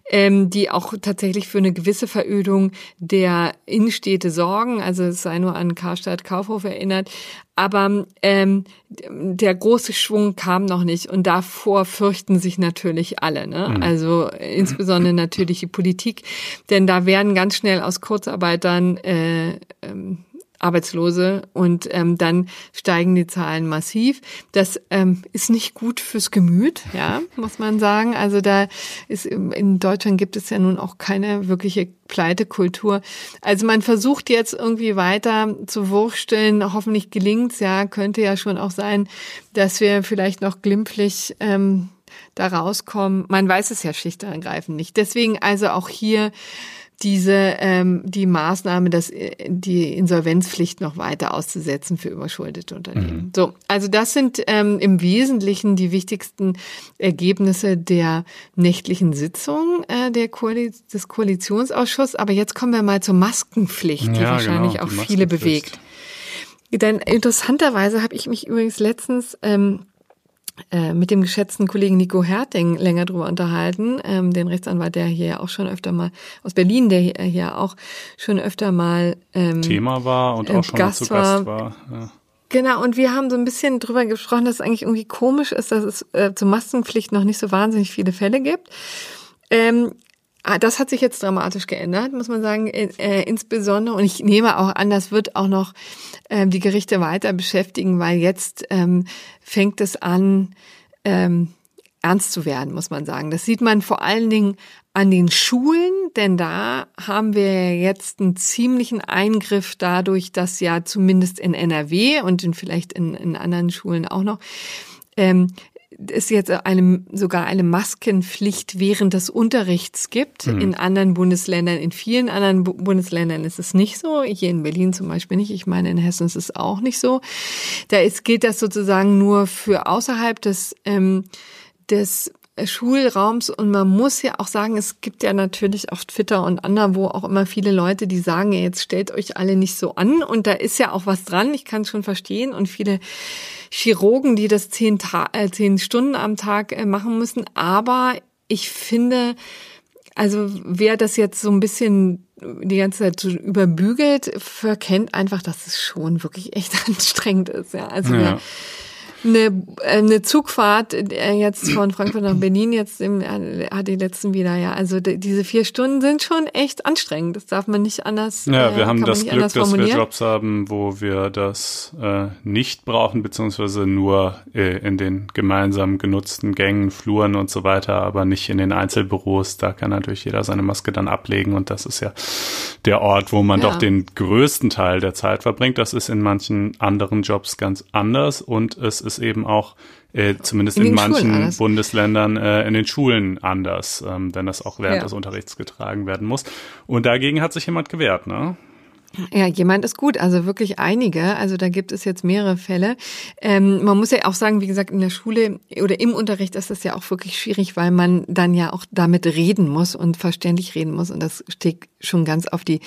ähm, die auch tatsächlich für eine gewisse Verödung der Innenstädte sorgen. Also es sei nur an Karstadt Kaufhof erinnert. Aber ähm, der große Schwung kam noch nicht und davor fürchten sich natürlich alle. Ne? Mhm. Also insbesondere natürlich die Politik, denn da werden ganz schnell aus Kurzarbeitern äh, ähm, Arbeitslose und ähm, dann steigen die Zahlen massiv. Das ähm, ist nicht gut fürs Gemüt, ja, muss man sagen. Also da ist in Deutschland gibt es ja nun auch keine wirkliche Pleitekultur. Also man versucht jetzt irgendwie weiter zu wursteln. Hoffentlich gelingt's ja. Könnte ja schon auch sein, dass wir vielleicht noch glimpflich ähm, da rauskommen. Man weiß es ja schlicht und ergreifend nicht. Deswegen also auch hier diese ähm, die Maßnahme, dass äh, die Insolvenzpflicht noch weiter auszusetzen für überschuldete Unternehmen. Mhm. So, also das sind ähm, im Wesentlichen die wichtigsten Ergebnisse der nächtlichen Sitzung äh, der Koali des Koalitionsausschusses. Aber jetzt kommen wir mal zur Maskenpflicht, die ja, wahrscheinlich genau, die auch viele bewegt. Denn interessanterweise habe ich mich übrigens letztens ähm, äh, mit dem geschätzten Kollegen Nico Herting länger drüber unterhalten, ähm, den Rechtsanwalt, der hier auch schon öfter mal aus Berlin, der hier, hier auch schon öfter mal ähm, Thema war und auch schon Gast zu Gast war. Ja. Genau, und wir haben so ein bisschen drüber gesprochen, dass es eigentlich irgendwie komisch ist, dass es äh, zur Maskenpflicht noch nicht so wahnsinnig viele Fälle gibt. Ähm, das hat sich jetzt dramatisch geändert, muss man sagen. Äh, insbesondere, und ich nehme auch an, das wird auch noch äh, die Gerichte weiter beschäftigen, weil jetzt ähm, fängt es an, ähm, ernst zu werden, muss man sagen. Das sieht man vor allen Dingen an den Schulen, denn da haben wir jetzt einen ziemlichen Eingriff dadurch, dass ja zumindest in NRW und in vielleicht in, in anderen Schulen auch noch ähm, es jetzt eine, sogar eine Maskenpflicht während des Unterrichts gibt. Mhm. In anderen Bundesländern, in vielen anderen Bundesländern ist es nicht so. Hier in Berlin zum Beispiel nicht. Ich meine, in Hessen ist es auch nicht so. Da ist, gilt das sozusagen nur für außerhalb des, ähm, des Schulraums und man muss ja auch sagen, es gibt ja natürlich auf Twitter und anderwo auch immer viele Leute, die sagen, jetzt stellt euch alle nicht so an und da ist ja auch was dran, ich kann es schon verstehen und viele Chirurgen, die das zehn, Ta äh, zehn Stunden am Tag äh, machen müssen, aber ich finde, also wer das jetzt so ein bisschen die ganze Zeit so überbügelt, verkennt einfach, dass es schon wirklich echt *laughs* anstrengend ist. Ja, also ja. wir eine, äh, eine Zugfahrt äh, jetzt von Frankfurt nach Berlin jetzt im, äh, hat die letzten wieder, ja. Also diese vier Stunden sind schon echt anstrengend. Das darf man nicht anders. Ja, wir äh, haben das Glück, dass wir Jobs haben, wo wir das äh, nicht brauchen, beziehungsweise nur äh, in den gemeinsam genutzten Gängen, Fluren und so weiter, aber nicht in den Einzelbüros. Da kann natürlich jeder seine Maske dann ablegen und das ist ja der Ort, wo man ja. doch den größten Teil der Zeit verbringt. Das ist in manchen anderen Jobs ganz anders und es ist eben auch äh, zumindest in, in manchen Bundesländern äh, in den Schulen anders, ähm, wenn das auch während ja. des Unterrichts getragen werden muss. Und dagegen hat sich jemand gewehrt, ne? Ja, jemand ist gut, also wirklich einige. Also da gibt es jetzt mehrere Fälle. Ähm, man muss ja auch sagen, wie gesagt, in der Schule oder im Unterricht ist das ja auch wirklich schwierig, weil man dann ja auch damit reden muss und verständlich reden muss. Und das steht schon ganz auf die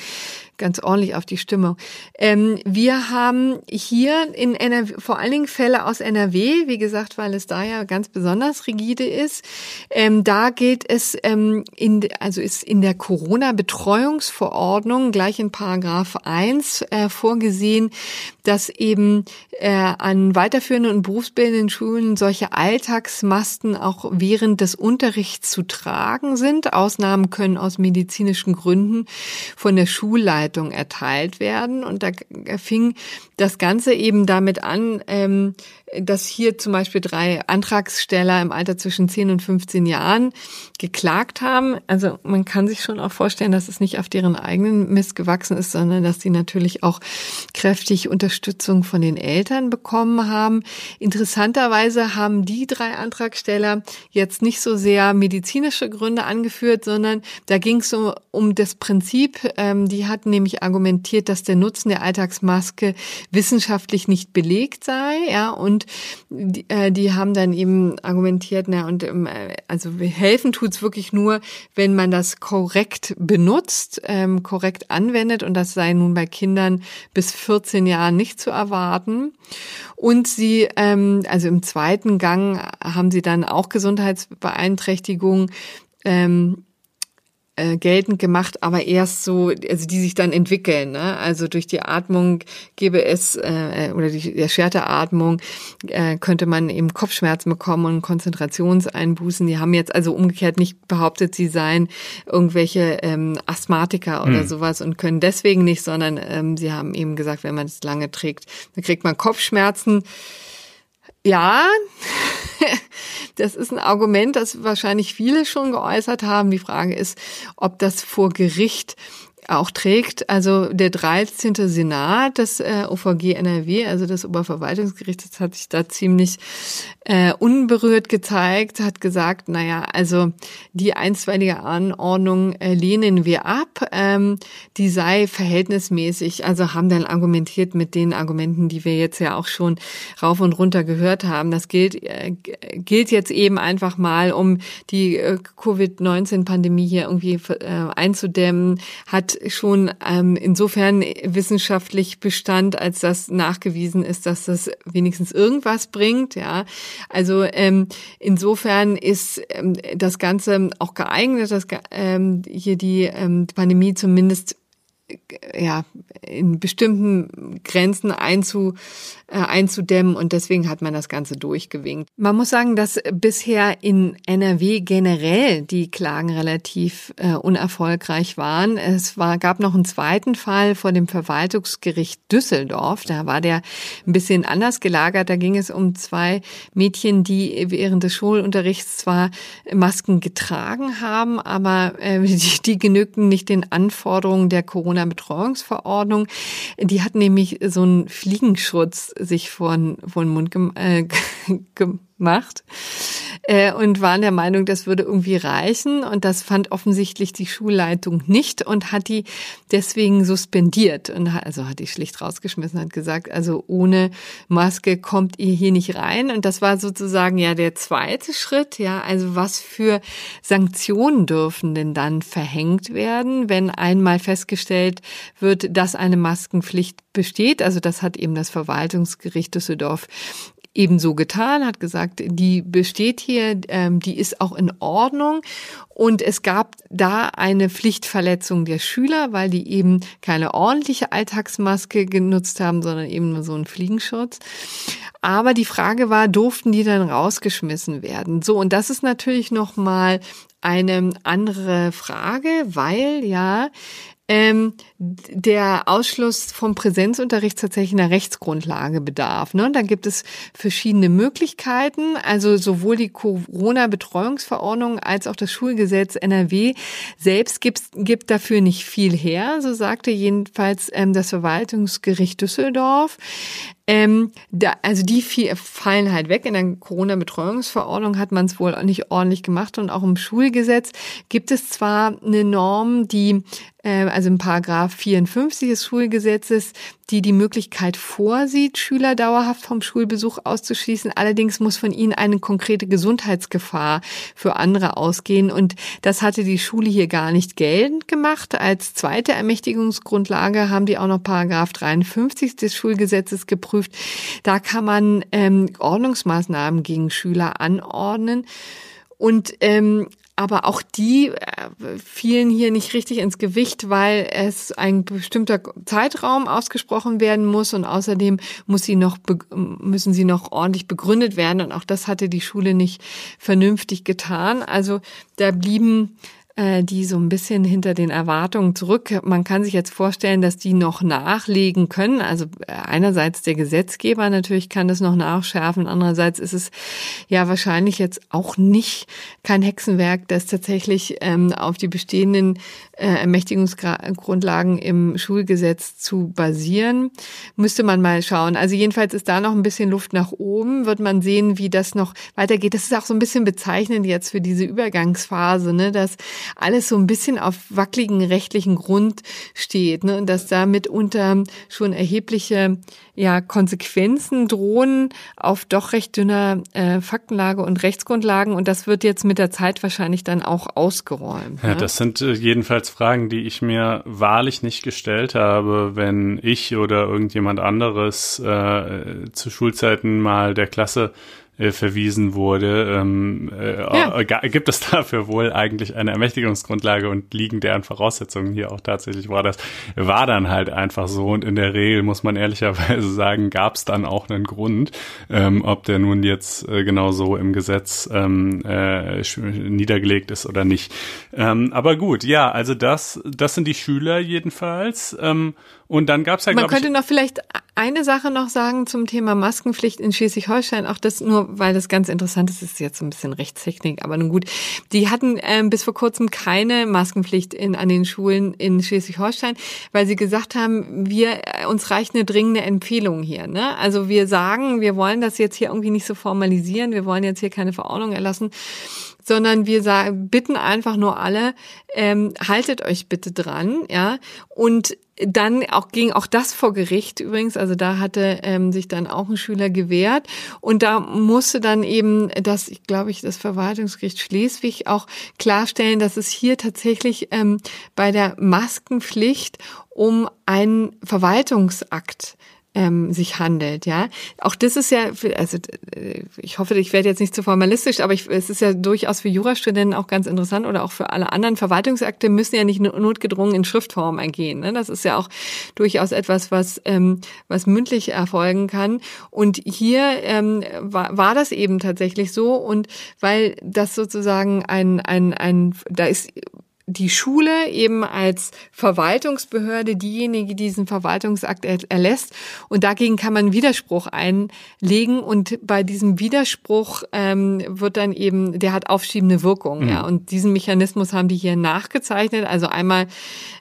ganz ordentlich auf die Stimmung. Ähm, wir haben hier in NRW, vor allen Dingen Fälle aus NRW, wie gesagt, weil es da ja ganz besonders rigide ist. Ähm, da geht es ähm, in, also ist in der Corona-Betreuungsverordnung gleich in Paragraph 1 äh, vorgesehen, dass eben äh, an weiterführenden und berufsbildenden Schulen solche Alltagsmasten auch während des Unterrichts zu tragen sind. Ausnahmen können aus medizinischen Gründen von der Schulleitung erteilt werden. Und da fing das Ganze eben damit an, ähm, dass hier zum Beispiel drei Antragsteller im Alter zwischen 10 und 15 Jahren geklagt haben. Also man kann sich schon auch vorstellen, dass es nicht auf deren eigenen Mist gewachsen ist, sondern dass sie natürlich auch kräftig Unterstützung von den Eltern bekommen haben. Interessanterweise haben die drei Antragsteller jetzt nicht so sehr medizinische Gründe angeführt, sondern da ging es um, um das Prinzip, ähm, die hatten nämlich argumentiert, dass der Nutzen der Alltagsmaske wissenschaftlich nicht belegt sei, ja, und und die, äh, die haben dann eben argumentiert, na und ähm, also helfen tut's wirklich nur, wenn man das korrekt benutzt, ähm, korrekt anwendet und das sei nun bei Kindern bis 14 Jahren nicht zu erwarten. Und sie, ähm, also im zweiten Gang haben sie dann auch Gesundheitsbeeinträchtigungen ähm, äh, geltend gemacht, aber erst so, also die sich dann entwickeln. Ne? Also durch die Atmung gäbe es, äh, oder die erschwerte Atmung, äh, könnte man eben Kopfschmerzen bekommen und Konzentrationseinbußen. Die haben jetzt also umgekehrt nicht behauptet, sie seien irgendwelche ähm, Asthmatiker oder hm. sowas und können deswegen nicht, sondern ähm, sie haben eben gesagt, wenn man es lange trägt, dann kriegt man Kopfschmerzen. Ja, *laughs* das ist ein Argument, das wahrscheinlich viele schon geäußert haben. Die Frage ist, ob das vor Gericht auch trägt. Also der 13. Senat des äh, OVG NRW, also des Oberverwaltungsgerichts, hat sich da ziemlich äh, unberührt gezeigt, hat gesagt, naja, also die einstweilige Anordnung äh, lehnen wir ab, ähm, die sei verhältnismäßig, also haben dann argumentiert mit den Argumenten, die wir jetzt ja auch schon rauf und runter gehört haben. Das gilt, äh, gilt jetzt eben einfach mal, um die äh, Covid-19-Pandemie hier irgendwie äh, einzudämmen, hat schon ähm, insofern wissenschaftlich Bestand, als das nachgewiesen ist, dass das wenigstens irgendwas bringt. Ja, also ähm, insofern ist ähm, das Ganze auch geeignet, dass ähm, hier die ähm, Pandemie zumindest ja, in bestimmten Grenzen einzu, äh, einzudämmen und deswegen hat man das Ganze durchgewinkt. Man muss sagen, dass bisher in NRW generell die Klagen relativ äh, unerfolgreich waren. Es war, gab noch einen zweiten Fall vor dem Verwaltungsgericht Düsseldorf. Da war der ein bisschen anders gelagert. Da ging es um zwei Mädchen, die während des Schulunterrichts zwar Masken getragen haben, aber äh, *laughs* die, die genügten nicht den Anforderungen der Corona Corona-Betreuungsverordnung. Die hat nämlich so einen Fliegenschutz sich vor den, Mund gem äh, *laughs* gemacht äh, und waren der Meinung, das würde irgendwie reichen. Und das fand offensichtlich die Schulleitung nicht und hat die deswegen suspendiert. Und also hat die schlicht rausgeschmissen, hat gesagt, also ohne Maske kommt ihr hier nicht rein. Und das war sozusagen ja der zweite Schritt. Ja, also was für Sanktionen dürfen denn dann verhängt werden, wenn einmal festgestellt wird, dass eine Maskenpflicht besteht? Also das hat eben das Verwaltungsgericht Düsseldorf ebenso getan, hat gesagt, die besteht hier, ähm, die ist auch in Ordnung. Und es gab da eine Pflichtverletzung der Schüler, weil die eben keine ordentliche Alltagsmaske genutzt haben, sondern eben nur so einen Fliegenschutz. Aber die Frage war, durften die dann rausgeschmissen werden? So, und das ist natürlich nochmal eine andere Frage, weil ja ähm, der Ausschluss vom Präsenzunterricht tatsächlich einer Rechtsgrundlage bedarf. Ne? Da gibt es verschiedene Möglichkeiten. Also sowohl die Corona-Betreuungsverordnung als auch das Schulgesetz NRW selbst gibt, gibt dafür nicht viel her. So sagte jedenfalls ähm, das Verwaltungsgericht Düsseldorf. Ähm, da, also die vier fallen halt weg. In der Corona-Betreuungsverordnung hat man es wohl nicht ordentlich gemacht und auch im Schulgesetz gibt es zwar eine Norm, die also im Paragraph 54 des Schulgesetzes, die die Möglichkeit vorsieht, Schüler dauerhaft vom Schulbesuch auszuschließen. Allerdings muss von ihnen eine konkrete Gesundheitsgefahr für andere ausgehen. Und das hatte die Schule hier gar nicht geltend gemacht. Als zweite Ermächtigungsgrundlage haben die auch noch Paragraph 53 des Schulgesetzes geprüft. Da kann man ähm, Ordnungsmaßnahmen gegen Schüler anordnen. Und ähm, aber auch die äh, fielen hier nicht richtig ins Gewicht, weil es ein bestimmter Zeitraum ausgesprochen werden muss und außerdem muss sie noch müssen sie noch ordentlich begründet werden und auch das hatte die Schule nicht vernünftig getan. Also da blieben äh, die so ein bisschen hinter den Erwartungen zurück. Man kann sich jetzt vorstellen, dass die noch nachlegen können. Also äh, einerseits der Gesetzgeber natürlich kann das noch nachschärfen. Andererseits ist es ja wahrscheinlich jetzt auch nicht kein Hexenwerk, das tatsächlich ähm, auf die bestehenden äh, Ermächtigungsgrundlagen im Schulgesetz zu basieren. Müsste man mal schauen. Also jedenfalls ist da noch ein bisschen Luft nach oben. Wird man sehen, wie das noch weitergeht. Das ist auch so ein bisschen bezeichnend jetzt für diese Übergangsphase, ne, dass alles so ein bisschen auf wackeligen rechtlichen Grund steht ne? und dass da mitunter schon erhebliche ja, Konsequenzen drohen auf doch recht dünner äh, Faktenlage und Rechtsgrundlagen und das wird jetzt mit der Zeit wahrscheinlich dann auch ausgeräumt. Ja, ne? das sind äh, jedenfalls Fragen, die ich mir wahrlich nicht gestellt habe, wenn ich oder irgendjemand anderes äh, zu Schulzeiten mal der Klasse äh, verwiesen wurde, ähm, äh, ja. Äh, gibt es dafür wohl eigentlich eine Ermächtigungsgrundlage und liegen deren Voraussetzungen hier auch tatsächlich war. Das war dann halt einfach so und in der Regel muss man ehrlicherweise sagen, gab es dann auch einen Grund, ähm, ob der nun jetzt äh, genau so im Gesetz ähm, äh, niedergelegt ist oder nicht. Ähm, aber gut, ja, also das, das sind die Schüler jedenfalls. Ähm, und dann gab's ja, Man könnte ich, noch vielleicht eine Sache noch sagen zum Thema Maskenpflicht in Schleswig-Holstein. Auch das nur, weil das ganz interessant ist, ist jetzt so ein bisschen Rechtstechnik, aber nun gut. Die hatten ähm, bis vor kurzem keine Maskenpflicht in, an den Schulen in Schleswig-Holstein, weil sie gesagt haben, wir, äh, uns reicht eine dringende Empfehlung hier. Ne? Also wir sagen, wir wollen das jetzt hier irgendwie nicht so formalisieren, wir wollen jetzt hier keine Verordnung erlassen sondern wir sagen, bitten einfach nur alle, ähm, haltet euch bitte dran, ja. Und dann auch ging auch das vor Gericht übrigens. Also da hatte ähm, sich dann auch ein Schüler gewehrt und da musste dann eben das, ich glaube ich, das Verwaltungsgericht Schleswig auch klarstellen, dass es hier tatsächlich ähm, bei der Maskenpflicht um einen Verwaltungsakt ähm, sich handelt, ja. Auch das ist ja, also äh, ich hoffe, ich werde jetzt nicht zu formalistisch, aber ich, es ist ja durchaus für Jurastudenten auch ganz interessant oder auch für alle anderen Verwaltungsakte müssen ja nicht notgedrungen in Schriftform ergehen. Ne? Das ist ja auch durchaus etwas, was ähm, was mündlich erfolgen kann. Und hier ähm, war, war das eben tatsächlich so und weil das sozusagen ein ein ein da ist die Schule eben als Verwaltungsbehörde diejenige, die diesen Verwaltungsakt erlässt. Und dagegen kann man Widerspruch einlegen. Und bei diesem Widerspruch ähm, wird dann eben, der hat aufschiebende Wirkung. Mhm. Ja. Und diesen Mechanismus haben die hier nachgezeichnet. Also einmal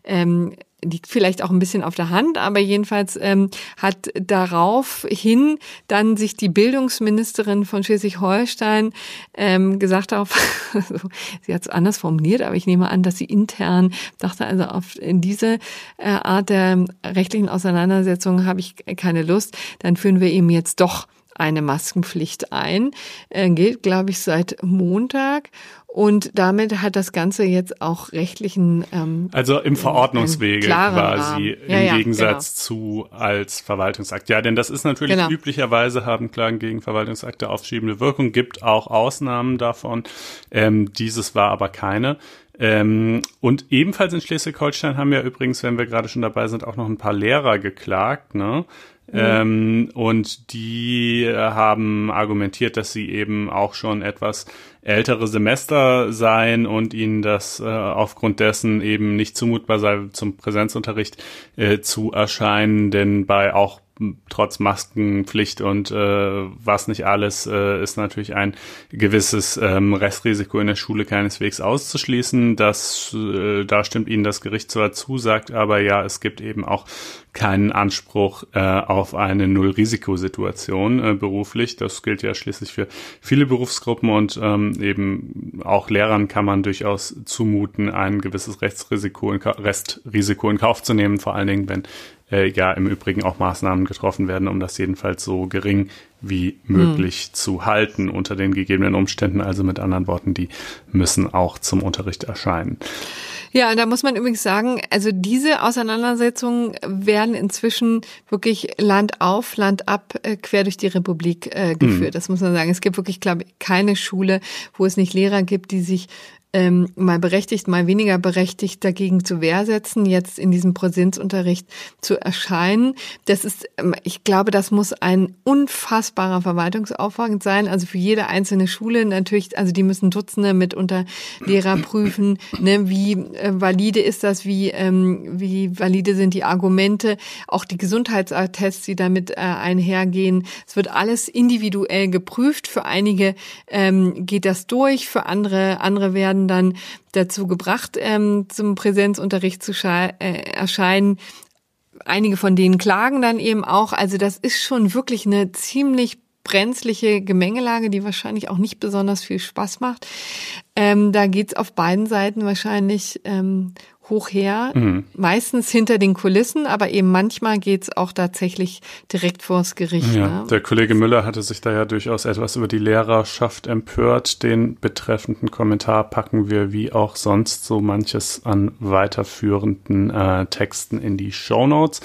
ähm, liegt vielleicht auch ein bisschen auf der Hand, aber jedenfalls ähm, hat daraufhin dann sich die Bildungsministerin von Schleswig-Holstein ähm, gesagt auf, *laughs* also, sie hat es anders formuliert, aber ich nehme an, dass sie intern dachte, also auf in diese äh, Art der rechtlichen Auseinandersetzung habe ich keine Lust, dann führen wir eben jetzt doch eine Maskenpflicht ein. Äh, gilt, glaube ich, seit Montag. Und damit hat das Ganze jetzt auch rechtlichen. Ähm, also im Verordnungswege quasi ja, im ja, Gegensatz genau. zu als Verwaltungsakt. Ja, denn das ist natürlich genau. üblicherweise haben Klagen gegen Verwaltungsakte aufschiebende Wirkung, gibt auch Ausnahmen davon. Ähm, dieses war aber keine. Ähm, und ebenfalls in Schleswig-Holstein haben ja übrigens, wenn wir gerade schon dabei sind, auch noch ein paar Lehrer geklagt, ne? Mhm. Ähm, und die haben argumentiert, dass sie eben auch schon etwas ältere Semester seien und ihnen das äh, aufgrund dessen eben nicht zumutbar sei, zum Präsenzunterricht äh, zu erscheinen, denn bei auch trotz Maskenpflicht und äh, was nicht alles, äh, ist natürlich ein gewisses ähm, Restrisiko in der Schule keineswegs auszuschließen. Das, äh, da stimmt Ihnen das Gericht zwar zu, sagt aber ja, es gibt eben auch keinen Anspruch äh, auf eine Null-Risikosituation äh, beruflich. Das gilt ja schließlich für viele Berufsgruppen und ähm, eben auch Lehrern kann man durchaus zumuten, ein gewisses Rechtsrisiko in, Restrisiko in Kauf zu nehmen, vor allen Dingen, wenn äh, ja im Übrigen auch Maßnahmen getroffen werden, um das jedenfalls so gering wie möglich hm. zu halten unter den gegebenen Umständen. Also mit anderen Worten, die müssen auch zum Unterricht erscheinen. Ja, da muss man übrigens sagen, also diese Auseinandersetzungen werden inzwischen wirklich Land auf, Land ab, äh, quer durch die Republik äh, geführt. Mhm. Das muss man sagen. Es gibt wirklich, glaube ich, keine Schule, wo es nicht Lehrer gibt, die sich ähm, mal berechtigt, mal weniger berechtigt dagegen zu Wehr setzen, jetzt in diesem Präsenzunterricht zu erscheinen. Das ist, ähm, ich glaube, das muss ein unfassbarer Verwaltungsaufwand sein. Also für jede einzelne Schule natürlich, also die müssen Dutzende mitunter Lehrer prüfen. Ne, wie äh, valide ist das? Wie, ähm, wie valide sind die Argumente? Auch die Gesundheitstests, die damit äh, einhergehen. Es wird alles individuell geprüft. Für einige ähm, geht das durch, für andere, andere werden dann dazu gebracht, ähm, zum Präsenzunterricht zu äh, erscheinen. Einige von denen klagen dann eben auch. Also das ist schon wirklich eine ziemlich brenzliche Gemengelage, die wahrscheinlich auch nicht besonders viel Spaß macht. Ähm, da geht's auf beiden Seiten wahrscheinlich ähm, hoch her, mhm. meistens hinter den Kulissen, aber eben manchmal geht's auch tatsächlich direkt vors Gericht. Ja, ne? Der Kollege Müller hatte sich da ja durchaus etwas über die Lehrerschaft empört. Den betreffenden Kommentar packen wir wie auch sonst so manches an weiterführenden äh, Texten in die Show Notes.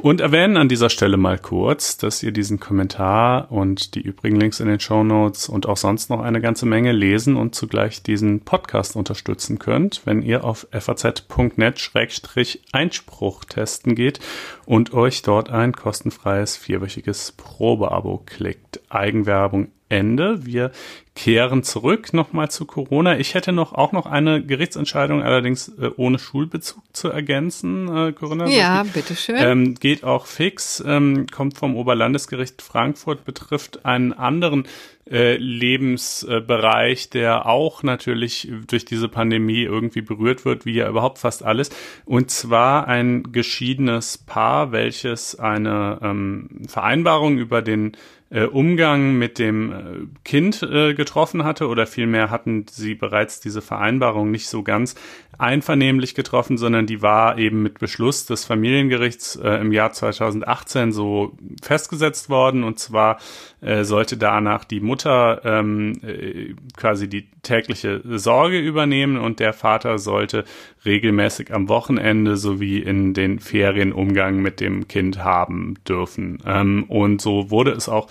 Und erwähnen an dieser Stelle mal kurz, dass ihr diesen Kommentar und die übrigen Links in den Show Notes und auch sonst noch eine ganze Menge lesen und zugleich diesen Podcast unterstützen könnt, wenn ihr auf faz.net-einspruch testen geht und euch dort ein kostenfreies vierwöchiges Probeabo klickt. Eigenwerbung Ende. Wir kehren zurück nochmal zu Corona. Ich hätte noch auch noch eine Gerichtsentscheidung, allerdings äh, ohne Schulbezug zu ergänzen, äh, Corinna. Ja, bitteschön. Ähm, geht auch fix, ähm, kommt vom Oberlandesgericht Frankfurt, betrifft einen anderen äh, Lebensbereich, der auch natürlich durch diese Pandemie irgendwie berührt wird, wie ja überhaupt fast alles. Und zwar ein geschiedenes Paar, welches eine ähm, Vereinbarung über den äh, Umgang mit dem äh, Kind äh, getroffen hatte oder vielmehr hatten sie bereits diese Vereinbarung nicht so ganz einvernehmlich getroffen, sondern die war eben mit Beschluss des Familiengerichts im Jahr 2018 so festgesetzt worden. Und zwar sollte danach die Mutter ähm, äh, quasi die tägliche Sorge übernehmen und der Vater sollte regelmäßig am Wochenende sowie in den Ferien Umgang mit dem Kind haben dürfen. Ähm, und so wurde es auch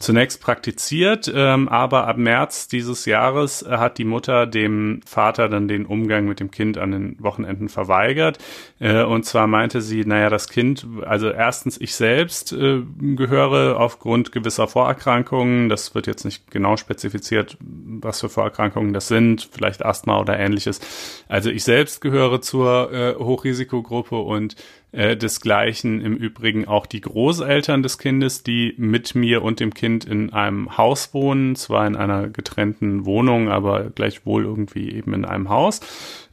zunächst praktiziert, ähm, aber ab März dieses Jahres hat die Mutter dem Vater dann den Umgang mit dem Kind an den Wochenenden verweigert. Äh, und zwar meinte sie, naja, das Kind, also erstens ich selbst äh, gehöre aufgrund gewisser Vorerkrankungen, das wird jetzt nicht genau spezifiziert, was für Vorerkrankungen das sind, vielleicht Asthma oder ähnliches. Also ich selbst gehöre zur äh, Hochrisikogruppe und äh, desgleichen im Übrigen auch die Großeltern des Kindes, die mit mir und dem Kind in einem Haus wohnen, zwar in einer getrennten Wohnung, aber gleichwohl irgendwie eben in einem Haus.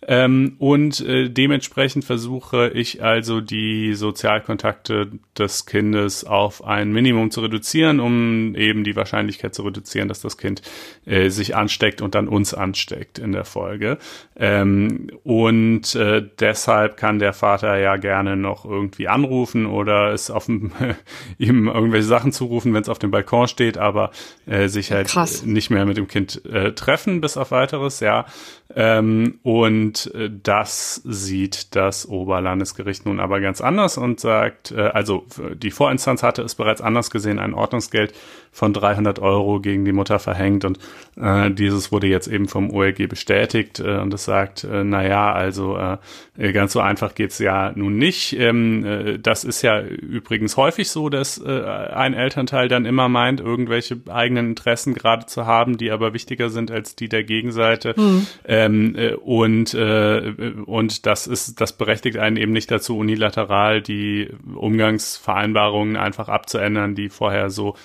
Ähm, und äh, dementsprechend versuche ich also die Sozialkontakte des Kindes auf ein Minimum zu reduzieren, um eben die Wahrscheinlichkeit zu reduzieren, dass das Kind äh, sich ansteckt und dann uns ansteckt in der Folge. Ähm, und äh, deshalb kann der Vater ja gerne noch irgendwie anrufen oder es auf dem, *laughs* ihm irgendwelche Sachen zurufen, wenn es auf dem Balkon steht, aber äh, sich halt Krass. nicht mehr mit dem Kind äh, treffen bis auf weiteres, ja. Ähm, und äh, das sieht das Oberlandesgericht nun aber ganz anders und sagt, äh, also die Vorinstanz hatte es bereits anders gesehen, ein Ordnungsgeld von 300 Euro gegen die Mutter verhängt und äh, dieses wurde jetzt eben vom OLG bestätigt äh, und es sagt, äh, na ja, also äh, ganz so einfach geht's ja nun nicht. Ähm, äh, das ist ja übrigens häufig so, dass äh, ein Elternteil dann immer meint, irgendwelche eigenen Interessen gerade zu haben, die aber wichtiger sind als die der Gegenseite. Mhm. Ähm, äh, und äh, und das ist, das berechtigt einen eben nicht dazu, unilateral die Umgangsvereinbarungen einfach abzuändern, die vorher so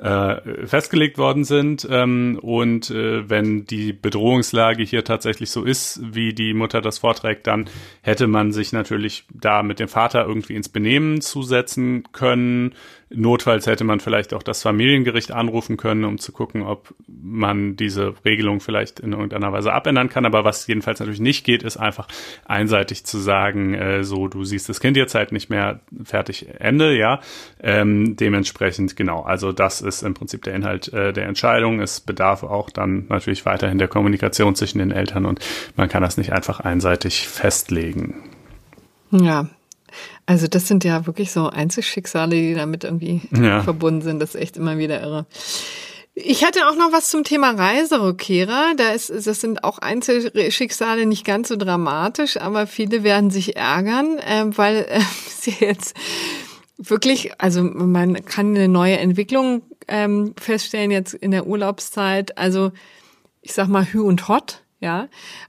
äh, festgelegt worden sind. Ähm, und äh, wenn die Bedrohungslage hier tatsächlich so ist, wie die Mutter das vorträgt, dann hätte man sich natürlich da mit dem Vater irgendwie ins Benehmen zusetzen können. Notfalls hätte man vielleicht auch das Familiengericht anrufen können, um zu gucken, ob man diese Regelung vielleicht in irgendeiner Weise abändern kann. Aber was jedenfalls natürlich nicht geht, ist einfach einseitig zu sagen, äh, so, du siehst das Kind jetzt halt nicht mehr fertig, Ende, ja. Ähm, dementsprechend, genau, also das ist im Prinzip der Inhalt äh, der Entscheidung. Es bedarf auch dann natürlich weiterhin der Kommunikation zwischen den Eltern und man kann das nicht einfach einseitig festlegen. Ja, also das sind ja wirklich so Einzelschicksale, die damit irgendwie ja. verbunden sind. Das ist echt immer wieder irre. Ich hatte auch noch was zum Thema Reiserückkehrer. Da ist, das sind auch Einzelschicksale nicht ganz so dramatisch, aber viele werden sich ärgern, äh, weil *laughs* äh, sie jetzt wirklich, also man kann eine neue Entwicklung ähm, feststellen jetzt in der Urlaubszeit. Also ich sag mal Hü und Hot. Ja,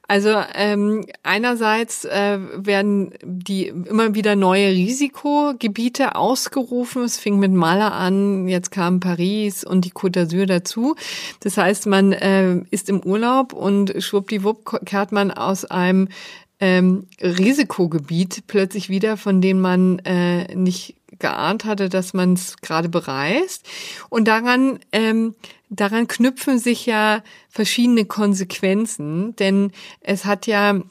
also ähm, einerseits äh, werden die immer wieder neue Risikogebiete ausgerufen. Es fing mit Maler an, jetzt kam Paris und die Côte d'Azur dazu. Das heißt, man äh, ist im Urlaub und schwuppdiwupp kehrt man aus einem ähm, Risikogebiet plötzlich wieder, von dem man äh, nicht geahnt hatte, dass man es gerade bereist. Und daran, ähm, daran knüpfen sich ja verschiedene Konsequenzen, denn es hat ja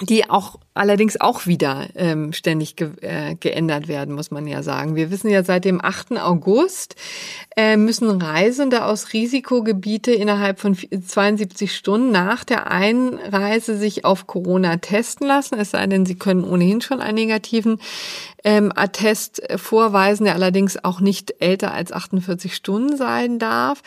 die auch allerdings auch wieder ähm, ständig ge äh, geändert werden, muss man ja sagen. Wir wissen ja seit dem 8. August müssen Reisende aus Risikogebiete innerhalb von 72 Stunden nach der Einreise sich auf Corona testen lassen, es sei denn, sie können ohnehin schon einen negativen ähm, Attest vorweisen, der allerdings auch nicht älter als 48 Stunden sein darf.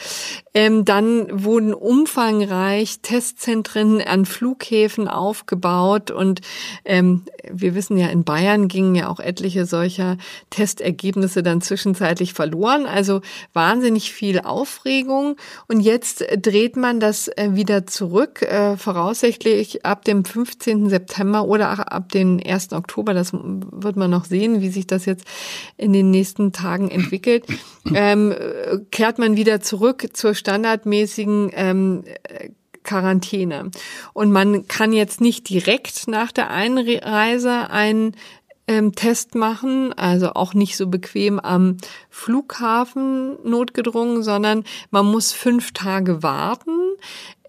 Ähm, dann wurden umfangreich Testzentren an Flughäfen aufgebaut und ähm, wir wissen ja, in Bayern gingen ja auch etliche solcher Testergebnisse dann zwischenzeitlich verloren. Also wahnsinnig viel Aufregung. Und jetzt dreht man das äh, wieder zurück, äh, voraussichtlich ab dem 15. September oder ab dem 1. Oktober. Das wird man noch sehen, wie sich das jetzt in den nächsten Tagen entwickelt. *clears throat* Ähm, kehrt man wieder zurück zur standardmäßigen ähm, Quarantäne. Und man kann jetzt nicht direkt nach der Einreise ein ähm, Test machen, also auch nicht so bequem am Flughafen notgedrungen, sondern man muss fünf Tage warten.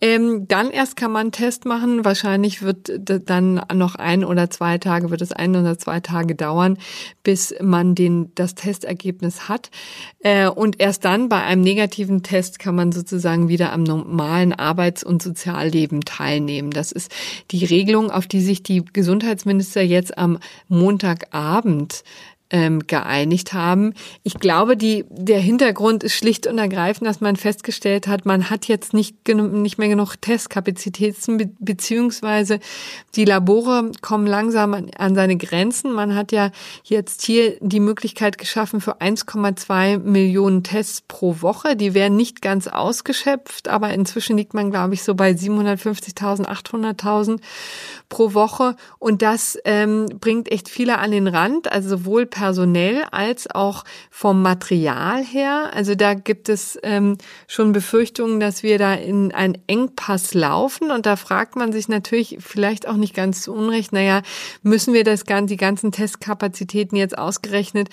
Ähm, dann erst kann man einen Test machen. Wahrscheinlich wird dann noch ein oder zwei Tage, wird es ein oder zwei Tage dauern, bis man den, das Testergebnis hat. Äh, und erst dann bei einem negativen Test kann man sozusagen wieder am normalen Arbeits- und Sozialleben teilnehmen. Das ist die Regelung, auf die sich die Gesundheitsminister jetzt am Montagabend ähm, geeinigt haben. Ich glaube, die, der Hintergrund ist schlicht und ergreifend, dass man festgestellt hat, man hat jetzt nicht, nicht mehr genug Testkapazitäten, beziehungsweise die Labore kommen langsam an, an seine Grenzen. Man hat ja jetzt hier die Möglichkeit geschaffen für 1,2 Millionen Tests pro Woche. Die werden nicht ganz ausgeschöpft, aber inzwischen liegt man, glaube ich, so bei 750.000, 800.000 pro Woche. Und das ähm, bringt echt viele an den Rand, also sowohl personell als auch vom Material her. Also da gibt es ähm, schon Befürchtungen, dass wir da in einen Engpass laufen. Und da fragt man sich natürlich vielleicht auch nicht ganz zu Unrecht, naja, müssen wir das die ganzen Testkapazitäten jetzt ausgerechnet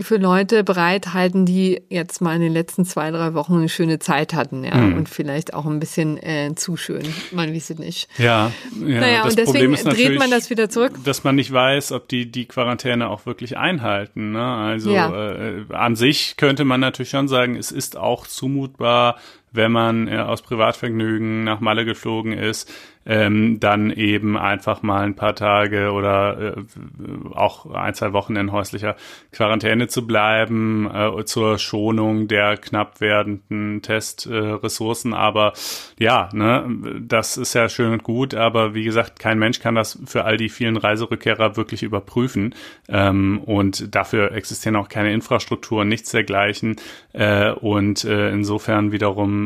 für Leute bereithalten, die jetzt mal in den letzten zwei, drei Wochen eine schöne Zeit hatten, ja, mhm. und vielleicht auch ein bisschen äh, zu schön. Man weiß es nicht. Ja, ja naja, und deswegen dreht man das wieder zurück. Dass man nicht weiß, ob die die Quarantäne auch wirklich einhalten. Ne? Also ja. äh, an sich könnte man natürlich schon sagen, es ist auch zumutbar, wenn man äh, aus Privatvergnügen nach Malle geflogen ist, ähm, dann eben einfach mal ein paar Tage oder äh, auch ein, zwei Wochen in häuslicher Quarantäne zu bleiben, äh, zur Schonung der knapp werdenden Testressourcen. Äh, aber ja, ne, das ist ja schön und gut, aber wie gesagt, kein Mensch kann das für all die vielen Reiserückkehrer wirklich überprüfen. Ähm, und dafür existieren auch keine Infrastrukturen, nichts dergleichen. Äh, und äh, insofern wiederum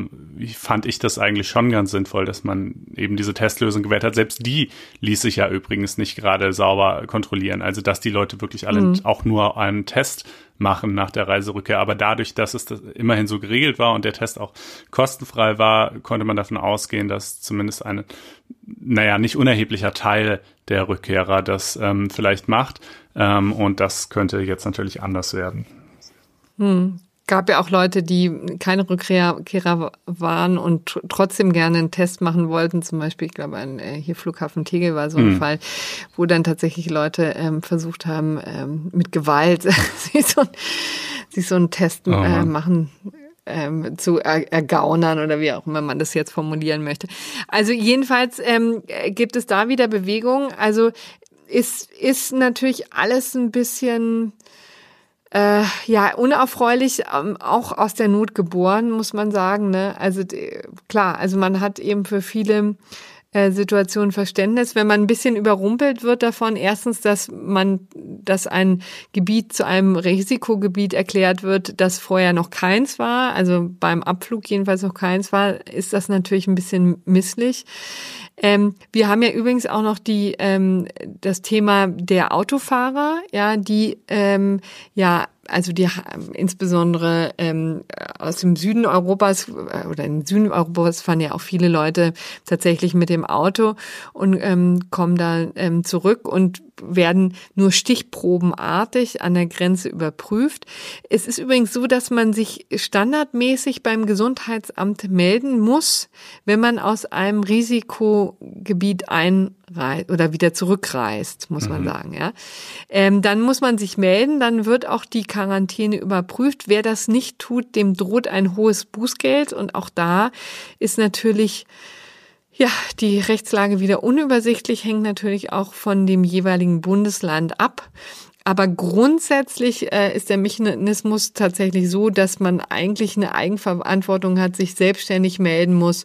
fand ich das eigentlich schon ganz sinnvoll, dass man eben diese Testlösung gewählt hat, selbst die ließ sich ja übrigens nicht gerade sauber kontrollieren. Also dass die Leute wirklich alle mhm. auch nur einen Test machen nach der Reiserückkehr. Aber dadurch, dass es das immerhin so geregelt war und der Test auch kostenfrei war, konnte man davon ausgehen, dass zumindest ein, naja, nicht unerheblicher Teil der Rückkehrer das ähm, vielleicht macht. Ähm, und das könnte jetzt natürlich anders werden. Hm gab ja auch Leute, die keine Rückkehrer waren und trotzdem gerne einen Test machen wollten. Zum Beispiel, ich glaube, ein, äh, hier Flughafen Tegel war so ein mhm. Fall, wo dann tatsächlich Leute ähm, versucht haben, ähm, mit Gewalt *laughs* sich, so, sich so einen Test oh, äh, machen ähm, zu er ergaunern oder wie auch immer man das jetzt formulieren möchte. Also jedenfalls ähm, gibt es da wieder Bewegung. Also ist, ist natürlich alles ein bisschen äh, ja, unerfreulich, ähm, auch aus der Not geboren, muss man sagen. Ne? Also klar, also man hat eben für viele äh, Situation Verständnis, wenn man ein bisschen überrumpelt wird davon. Erstens, dass man, dass ein Gebiet zu einem Risikogebiet erklärt wird, das vorher noch keins war, also beim Abflug jedenfalls noch keins war, ist das natürlich ein bisschen misslich. Ähm, wir haben ja übrigens auch noch die ähm, das Thema der Autofahrer, ja, die ähm, ja also die insbesondere ähm, aus dem Süden Europas äh, oder im Süden Europas fahren ja auch viele Leute tatsächlich mit dem Auto und ähm, kommen da ähm, zurück und werden nur stichprobenartig an der Grenze überprüft. Es ist übrigens so, dass man sich standardmäßig beim Gesundheitsamt melden muss, wenn man aus einem Risikogebiet einreist oder wieder zurückreist, muss man mhm. sagen. Ja, ähm, dann muss man sich melden, dann wird auch die Quarantäne überprüft. Wer das nicht tut, dem droht ein hohes Bußgeld und auch da ist natürlich ja, die Rechtslage wieder unübersichtlich hängt natürlich auch von dem jeweiligen Bundesland ab. Aber grundsätzlich äh, ist der Mechanismus tatsächlich so, dass man eigentlich eine Eigenverantwortung hat, sich selbstständig melden muss,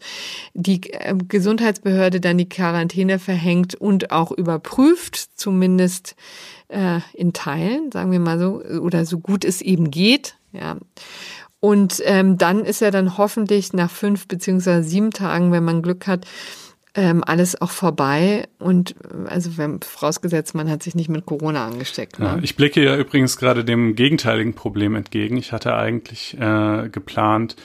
die äh, Gesundheitsbehörde dann die Quarantäne verhängt und auch überprüft, zumindest äh, in Teilen, sagen wir mal so, oder so gut es eben geht. Ja. Und ähm, dann ist er dann hoffentlich nach fünf beziehungsweise sieben Tagen, wenn man Glück hat, ähm, alles auch vorbei und also wenn vorausgesetzt, man hat sich nicht mit Corona angesteckt. Ne? Ja, ich blicke ja übrigens gerade dem gegenteiligen Problem entgegen. Ich hatte eigentlich äh, geplant,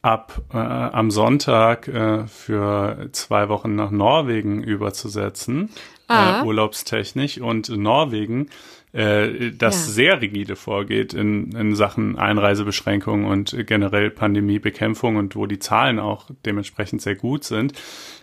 ab äh, am Sonntag äh, für zwei Wochen nach Norwegen überzusetzen, ah. äh, urlaubstechnisch. Und Norwegen äh, das ja. sehr rigide vorgeht in, in Sachen Einreisebeschränkungen und generell Pandemiebekämpfung und wo die Zahlen auch dementsprechend sehr gut sind.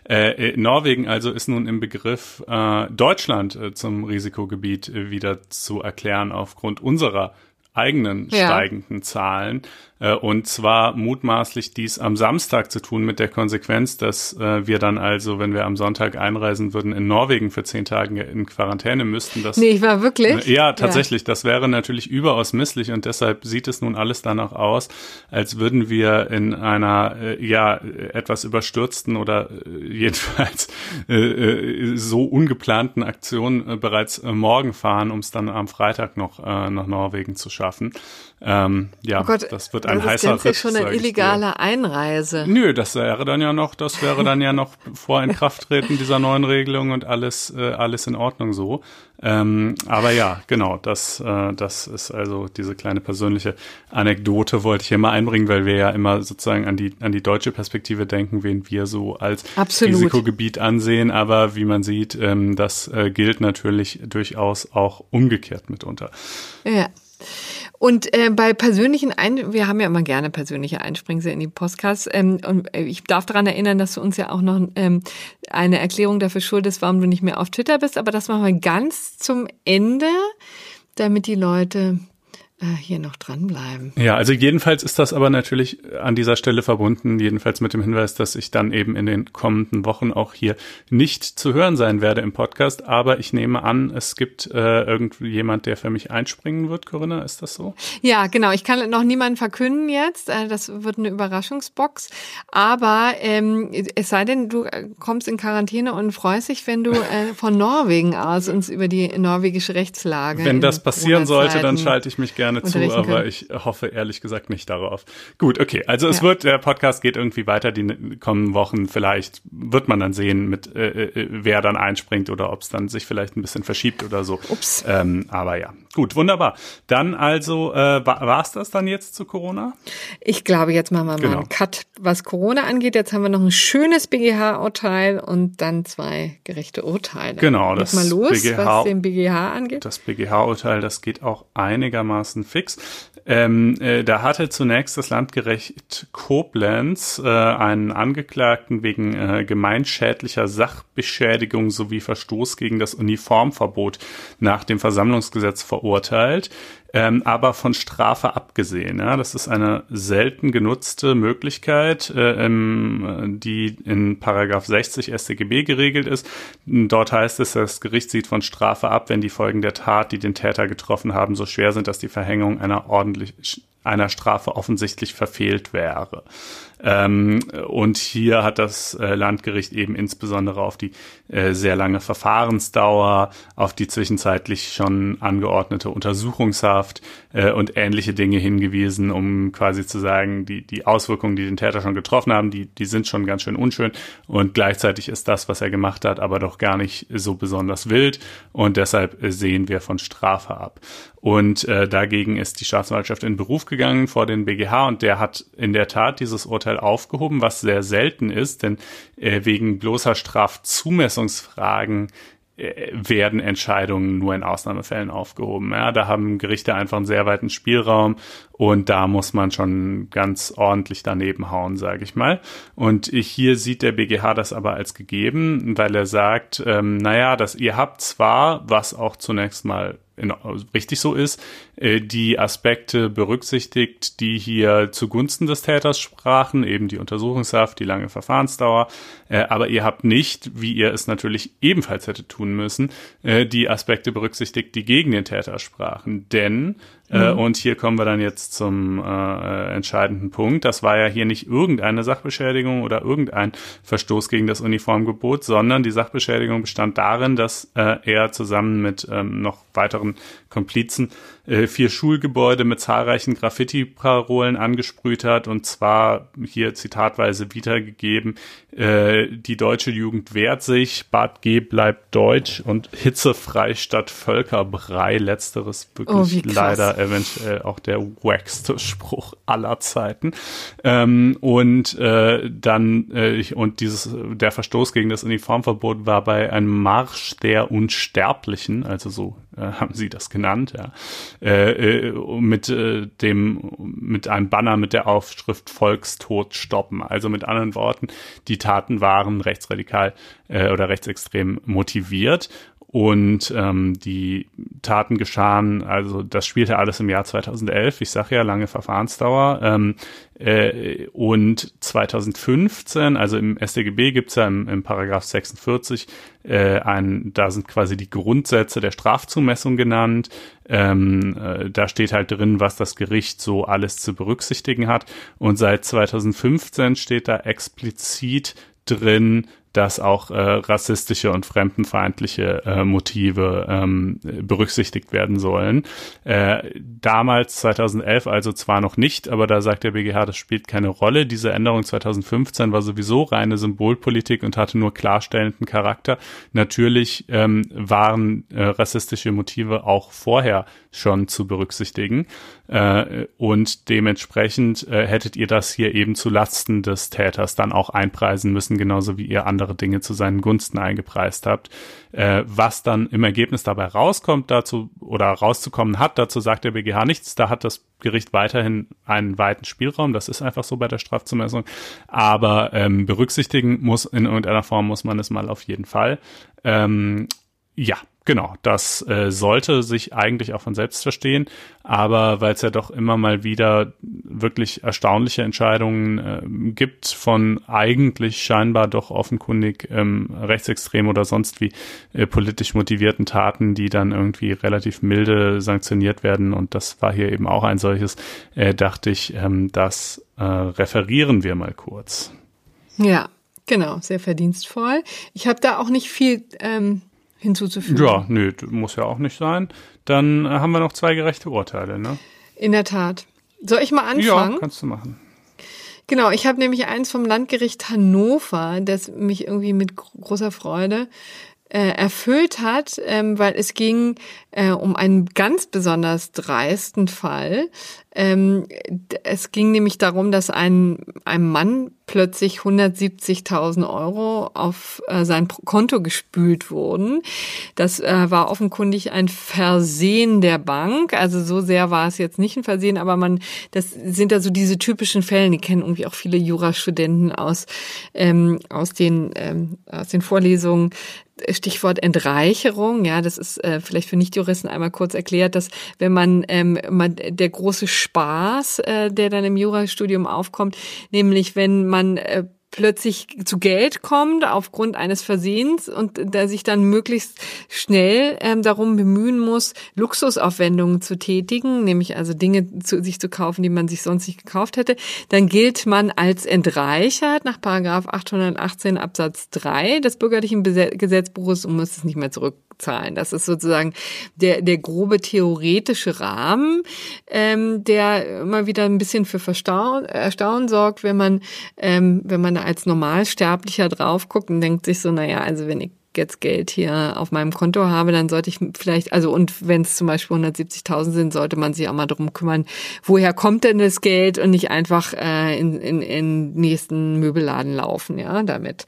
Äh, Norwegen also ist nun im Begriff, äh, Deutschland äh, zum Risikogebiet äh, wieder zu erklären aufgrund unserer eigenen ja. steigenden Zahlen. Äh, und zwar mutmaßlich dies am Samstag zu tun mit der Konsequenz, dass äh, wir dann also, wenn wir am Sonntag einreisen würden, in Norwegen für zehn Tage in Quarantäne müssten. Das, nee, ich war wirklich? Ja, tatsächlich. Ja. Das wäre natürlich überaus misslich und deshalb sieht es nun alles danach aus, als würden wir in einer, äh, ja, etwas überstürzten oder jedenfalls so ungeplanten Aktion bereits morgen fahren, um es dann am Freitag noch nach Norwegen zu schaffen. Ähm, ja, oh Gott, das wird ein das heißer ist Ritt, schon eine illegale Einreise. Nö, das wäre dann ja noch, das wäre dann ja noch vor Inkrafttreten dieser neuen Regelung und alles, äh, alles in Ordnung so. Ähm, aber ja, genau, das, äh, das ist also diese kleine persönliche Anekdote wollte ich hier mal einbringen, weil wir ja immer sozusagen an die, an die deutsche Perspektive denken, wen wir so als Absolut. Risikogebiet ansehen. Aber wie man sieht, ähm, das äh, gilt natürlich durchaus auch umgekehrt mitunter. Ja. Und äh, bei persönlichen Ein wir haben ja immer gerne persönliche Einspringsel in die Podcasts. Ähm, und äh, ich darf daran erinnern, dass du uns ja auch noch ähm, eine Erklärung dafür schuldest, warum du nicht mehr auf Twitter bist. Aber das machen wir ganz zum Ende, damit die Leute hier noch dranbleiben. Ja, also jedenfalls ist das aber natürlich an dieser Stelle verbunden, jedenfalls mit dem Hinweis, dass ich dann eben in den kommenden Wochen auch hier nicht zu hören sein werde im Podcast. Aber ich nehme an, es gibt äh, irgendjemand, der für mich einspringen wird, Corinna, ist das so? Ja, genau. Ich kann noch niemanden verkünden jetzt. Äh, das wird eine Überraschungsbox. Aber ähm, es sei denn, du äh, kommst in Quarantäne und freust dich, wenn du äh, von Norwegen aus uns über die norwegische Rechtslage. Wenn das passieren sollte, dann schalte ich mich gerne gerne zu, aber können. ich hoffe ehrlich gesagt nicht darauf. Gut, okay. Also es ja. wird, der Podcast geht irgendwie weiter die kommenden Wochen. Vielleicht wird man dann sehen, mit äh, äh wer dann einspringt oder ob es dann sich vielleicht ein bisschen verschiebt oder so. Ups. Ähm, aber ja, gut, wunderbar. Dann also, äh, war es das dann jetzt zu Corona? Ich glaube, jetzt machen wir mal genau. einen Cut, was Corona angeht. Jetzt haben wir noch ein schönes BGH-Urteil und dann zwei gerechte Urteile. Genau, das mal los, BGH, was den BGH angeht. Das BGH-Urteil, das geht auch einigermaßen einigermaßen fix. Ähm, äh, da hatte zunächst das Landgericht Koblenz äh, einen Angeklagten wegen äh, gemeinschädlicher Sachbeschädigung sowie Verstoß gegen das Uniformverbot nach dem Versammlungsgesetz verurteilt ähm, aber von Strafe abgesehen. Ja? Das ist eine selten genutzte Möglichkeit, äh, ähm, die in Paragraph 60 StGB geregelt ist. Dort heißt es, das Gericht sieht von Strafe ab, wenn die Folgen der Tat, die den Täter getroffen haben, so schwer sind, dass die Verhängung einer ordentlich einer Strafe offensichtlich verfehlt wäre. Ähm, und hier hat das äh, Landgericht eben insbesondere auf die äh, sehr lange Verfahrensdauer, auf die zwischenzeitlich schon angeordnete Untersuchungshaft äh, und ähnliche Dinge hingewiesen, um quasi zu sagen, die, die Auswirkungen, die den Täter schon getroffen haben, die, die sind schon ganz schön unschön und gleichzeitig ist das, was er gemacht hat, aber doch gar nicht so besonders wild und deshalb äh, sehen wir von Strafe ab. Und äh, dagegen ist die Staatsanwaltschaft in Beruf gegangen vor den BGH und der hat in der Tat dieses Urteil aufgehoben, was sehr selten ist, denn äh, wegen bloßer Strafzumessungsfragen äh, werden Entscheidungen nur in Ausnahmefällen aufgehoben. Ja, da haben Gerichte einfach einen sehr weiten Spielraum und da muss man schon ganz ordentlich daneben hauen, sage ich mal. Und hier sieht der BGH das aber als gegeben, weil er sagt, ähm, naja, dass ihr habt zwar, was auch zunächst mal in, richtig so ist, äh, die Aspekte berücksichtigt, die hier zugunsten des Täters sprachen, eben die Untersuchungshaft, die lange Verfahrensdauer. Äh, aber ihr habt nicht, wie ihr es natürlich ebenfalls hätte tun müssen, äh, die Aspekte berücksichtigt, die gegen den Täter sprachen. Denn mhm. und hier kommen wir dann jetzt zum äh, entscheidenden Punkt. Das war ja hier nicht irgendeine Sachbeschädigung oder irgendein Verstoß gegen das Uniformgebot, sondern die Sachbeschädigung bestand darin, dass äh, er zusammen mit ähm, noch weiteren Komplizen äh, vier Schulgebäude mit zahlreichen Graffiti-Parolen angesprüht hat und zwar hier zitatweise wiedergegeben, äh, die deutsche Jugend wehrt sich, Bad G bleibt deutsch und hitzefrei statt Völkerbrei, letzteres wirklich oh, leider eventuell auch der wackste Spruch aller Zeiten. Ähm, und äh, dann äh, und dieses der Verstoß gegen das Uniformverbot war bei einem Marsch der Unsterblichen, also so haben sie das genannt, ja, äh, äh, mit äh, dem mit einem Banner mit der Aufschrift Volkstod stoppen. Also mit anderen Worten, die Taten waren rechtsradikal äh, oder rechtsextrem motiviert und ähm, die Taten geschahen, also das spielte alles im Jahr 2011, ich sage ja, lange Verfahrensdauer. Ähm, äh, und 2015, also im StGB gibt's ja im, im Paragraph 46, äh, ein, da sind quasi die Grundsätze der Strafzumessung genannt. Ähm, äh, da steht halt drin, was das Gericht so alles zu berücksichtigen hat. Und seit 2015 steht da explizit drin, dass auch äh, rassistische und fremdenfeindliche äh, Motive ähm, berücksichtigt werden sollen. Äh, damals 2011 also zwar noch nicht, aber da sagt der BGH, das spielt keine Rolle. Diese Änderung 2015 war sowieso reine Symbolpolitik und hatte nur klarstellenden Charakter. Natürlich ähm, waren äh, rassistische Motive auch vorher schon zu berücksichtigen äh, und dementsprechend äh, hättet ihr das hier eben zu Lasten des Täters dann auch einpreisen müssen, genauso wie ihr andere Dinge zu seinen Gunsten eingepreist habt. Äh, was dann im Ergebnis dabei rauskommt dazu oder rauszukommen hat, dazu sagt der BGH nichts. Da hat das Gericht weiterhin einen weiten Spielraum. Das ist einfach so bei der Strafzumessung. Aber ähm, berücksichtigen muss in irgendeiner Form muss man es mal auf jeden Fall. Ähm, ja, Genau, das äh, sollte sich eigentlich auch von selbst verstehen, aber weil es ja doch immer mal wieder wirklich erstaunliche Entscheidungen äh, gibt von eigentlich scheinbar doch offenkundig ähm, rechtsextrem oder sonst wie äh, politisch motivierten Taten, die dann irgendwie relativ milde sanktioniert werden und das war hier eben auch ein solches, äh, dachte ich, ähm, das äh, referieren wir mal kurz. Ja, genau, sehr verdienstvoll. Ich habe da auch nicht viel ähm, hinzuzufügen. Ja, nö, muss ja auch nicht sein. Dann äh, haben wir noch zwei gerechte Urteile, ne? In der Tat. Soll ich mal anfangen? Ja, kannst du machen. Genau, ich habe nämlich eins vom Landgericht Hannover, das mich irgendwie mit großer Freude äh, erfüllt hat, ähm, weil es ging äh, um einen ganz besonders dreisten Fall. Ähm, es ging nämlich darum, dass ein, ein Mann plötzlich 170.000 Euro auf äh, sein Konto gespült wurden. Das äh, war offenkundig ein Versehen der Bank. Also so sehr war es jetzt nicht ein Versehen, aber man, das sind also diese typischen Fälle, die kennen irgendwie auch viele Jurastudenten aus, ähm, aus den, ähm, aus den Vorlesungen. Stichwort Entreicherung, ja, das ist äh, vielleicht für Nichtjuristen einmal kurz erklärt, dass wenn man, ähm, man der große Spaß, äh, der dann im Jurastudium aufkommt, nämlich wenn man äh, plötzlich zu Geld kommt aufgrund eines Versehens und der sich dann möglichst schnell ähm, darum bemühen muss, Luxusaufwendungen zu tätigen, nämlich also Dinge zu sich zu kaufen, die man sich sonst nicht gekauft hätte, dann gilt man als entreichert nach Paragraph 818 Absatz 3 des bürgerlichen Gesetzbuches und muss es nicht mehr zurück zahlen. Das ist sozusagen der, der grobe theoretische Rahmen, ähm, der immer wieder ein bisschen für Verstaun, Erstaunen sorgt, wenn man, ähm, wenn man als Normalsterblicher drauf guckt und denkt sich so, naja, also wenn ich jetzt Geld hier auf meinem Konto habe, dann sollte ich vielleicht, also und wenn es zum Beispiel 170.000 sind, sollte man sich auch mal darum kümmern, woher kommt denn das Geld und nicht einfach äh, in, in, in nächsten Möbelladen laufen, ja, damit.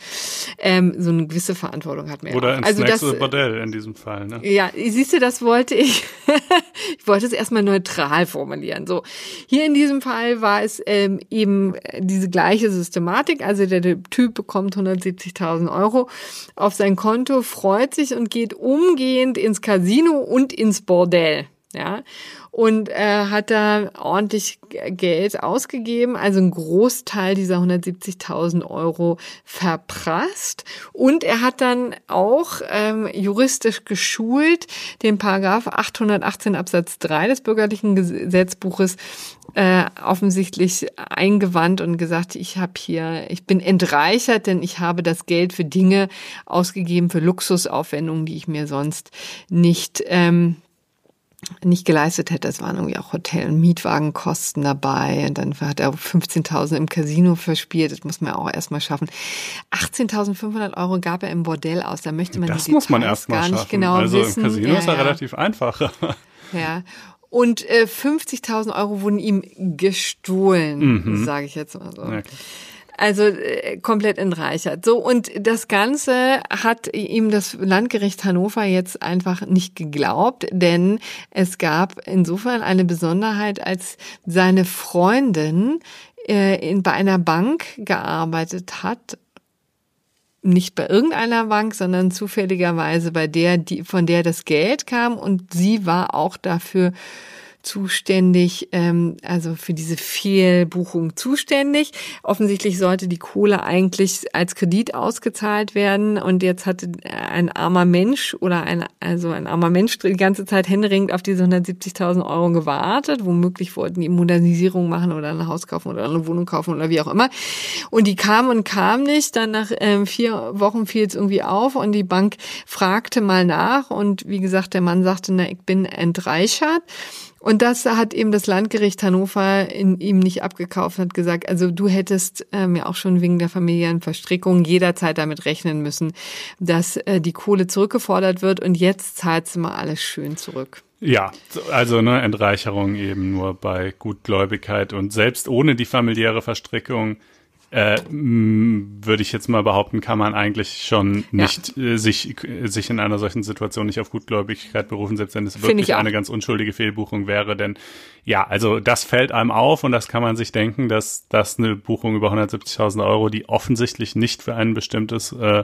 Ähm, so eine gewisse Verantwortung hat man Oder ja ins also nächste das, Bordell in diesem Fall, ne? Ja, siehst du, das wollte ich. *laughs* ich wollte es erstmal neutral formulieren. So, hier in diesem Fall war es ähm, eben diese gleiche Systematik. Also der, der Typ bekommt 170.000 Euro auf sein Konto Konto, freut sich und geht umgehend ins Casino und ins Bordell. Ja, und äh, hat da ordentlich Geld ausgegeben, also ein Großteil dieser 170.000 Euro verprasst. Und er hat dann auch ähm, juristisch geschult den Paragraph 818 Absatz 3 des bürgerlichen Gesetzbuches äh, offensichtlich eingewandt und gesagt, ich habe hier, ich bin entreichert, denn ich habe das Geld für Dinge ausgegeben, für Luxusaufwendungen, die ich mir sonst nicht ähm, nicht geleistet hätte. Es waren irgendwie auch Hotel- und Mietwagenkosten dabei. Und dann hat er 15.000 im Casino verspielt. Das muss man auch erstmal schaffen. 18.500 Euro gab er im Bordell aus. Da möchte man das die muss man erstmal gar schaffen. nicht genau also wissen. im Casino ja, ist ja, ja. relativ einfach. *laughs* Ja. Und äh, 50.000 Euro wurden ihm gestohlen, Mhm. sage ich jetzt mal so. Ja. Also äh, komplett entreichert. So, und das Ganze hat ihm das Landgericht Hannover jetzt einfach nicht geglaubt, denn es gab insofern eine Besonderheit, als seine Freundin äh, in, bei einer Bank gearbeitet hat nicht bei irgendeiner Bank, sondern zufälligerweise bei der, die, von der das Geld kam und sie war auch dafür zuständig, ähm, also für diese Fehlbuchung zuständig. Offensichtlich sollte die Kohle eigentlich als Kredit ausgezahlt werden und jetzt hatte ein armer Mensch oder ein, also ein armer Mensch die ganze Zeit händeringend auf diese 170.000 Euro gewartet. Womöglich wollten die Modernisierung machen oder ein Haus kaufen oder eine Wohnung kaufen oder wie auch immer. Und die kam und kam nicht. Dann nach ähm, vier Wochen fiel es irgendwie auf und die Bank fragte mal nach und wie gesagt, der Mann sagte, na, ich bin entreichert. Und das hat eben das Landgericht Hannover in ihm nicht abgekauft hat gesagt, also du hättest ähm, ja auch schon wegen der Familienverstrickung jederzeit damit rechnen müssen, dass äh, die Kohle zurückgefordert wird und jetzt zahlst du mal alles schön zurück. Ja, also ne, Entreicherung eben nur bei Gutgläubigkeit und selbst ohne die familiäre Verstrickung äh, würde ich jetzt mal behaupten, kann man eigentlich schon nicht äh, sich, sich in einer solchen Situation nicht auf Gutgläubigkeit berufen, selbst wenn es wirklich eine ganz unschuldige Fehlbuchung wäre. Denn ja, also das fällt einem auf und das kann man sich denken, dass das eine Buchung über 170.000 Euro, die offensichtlich nicht für ein bestimmtes äh,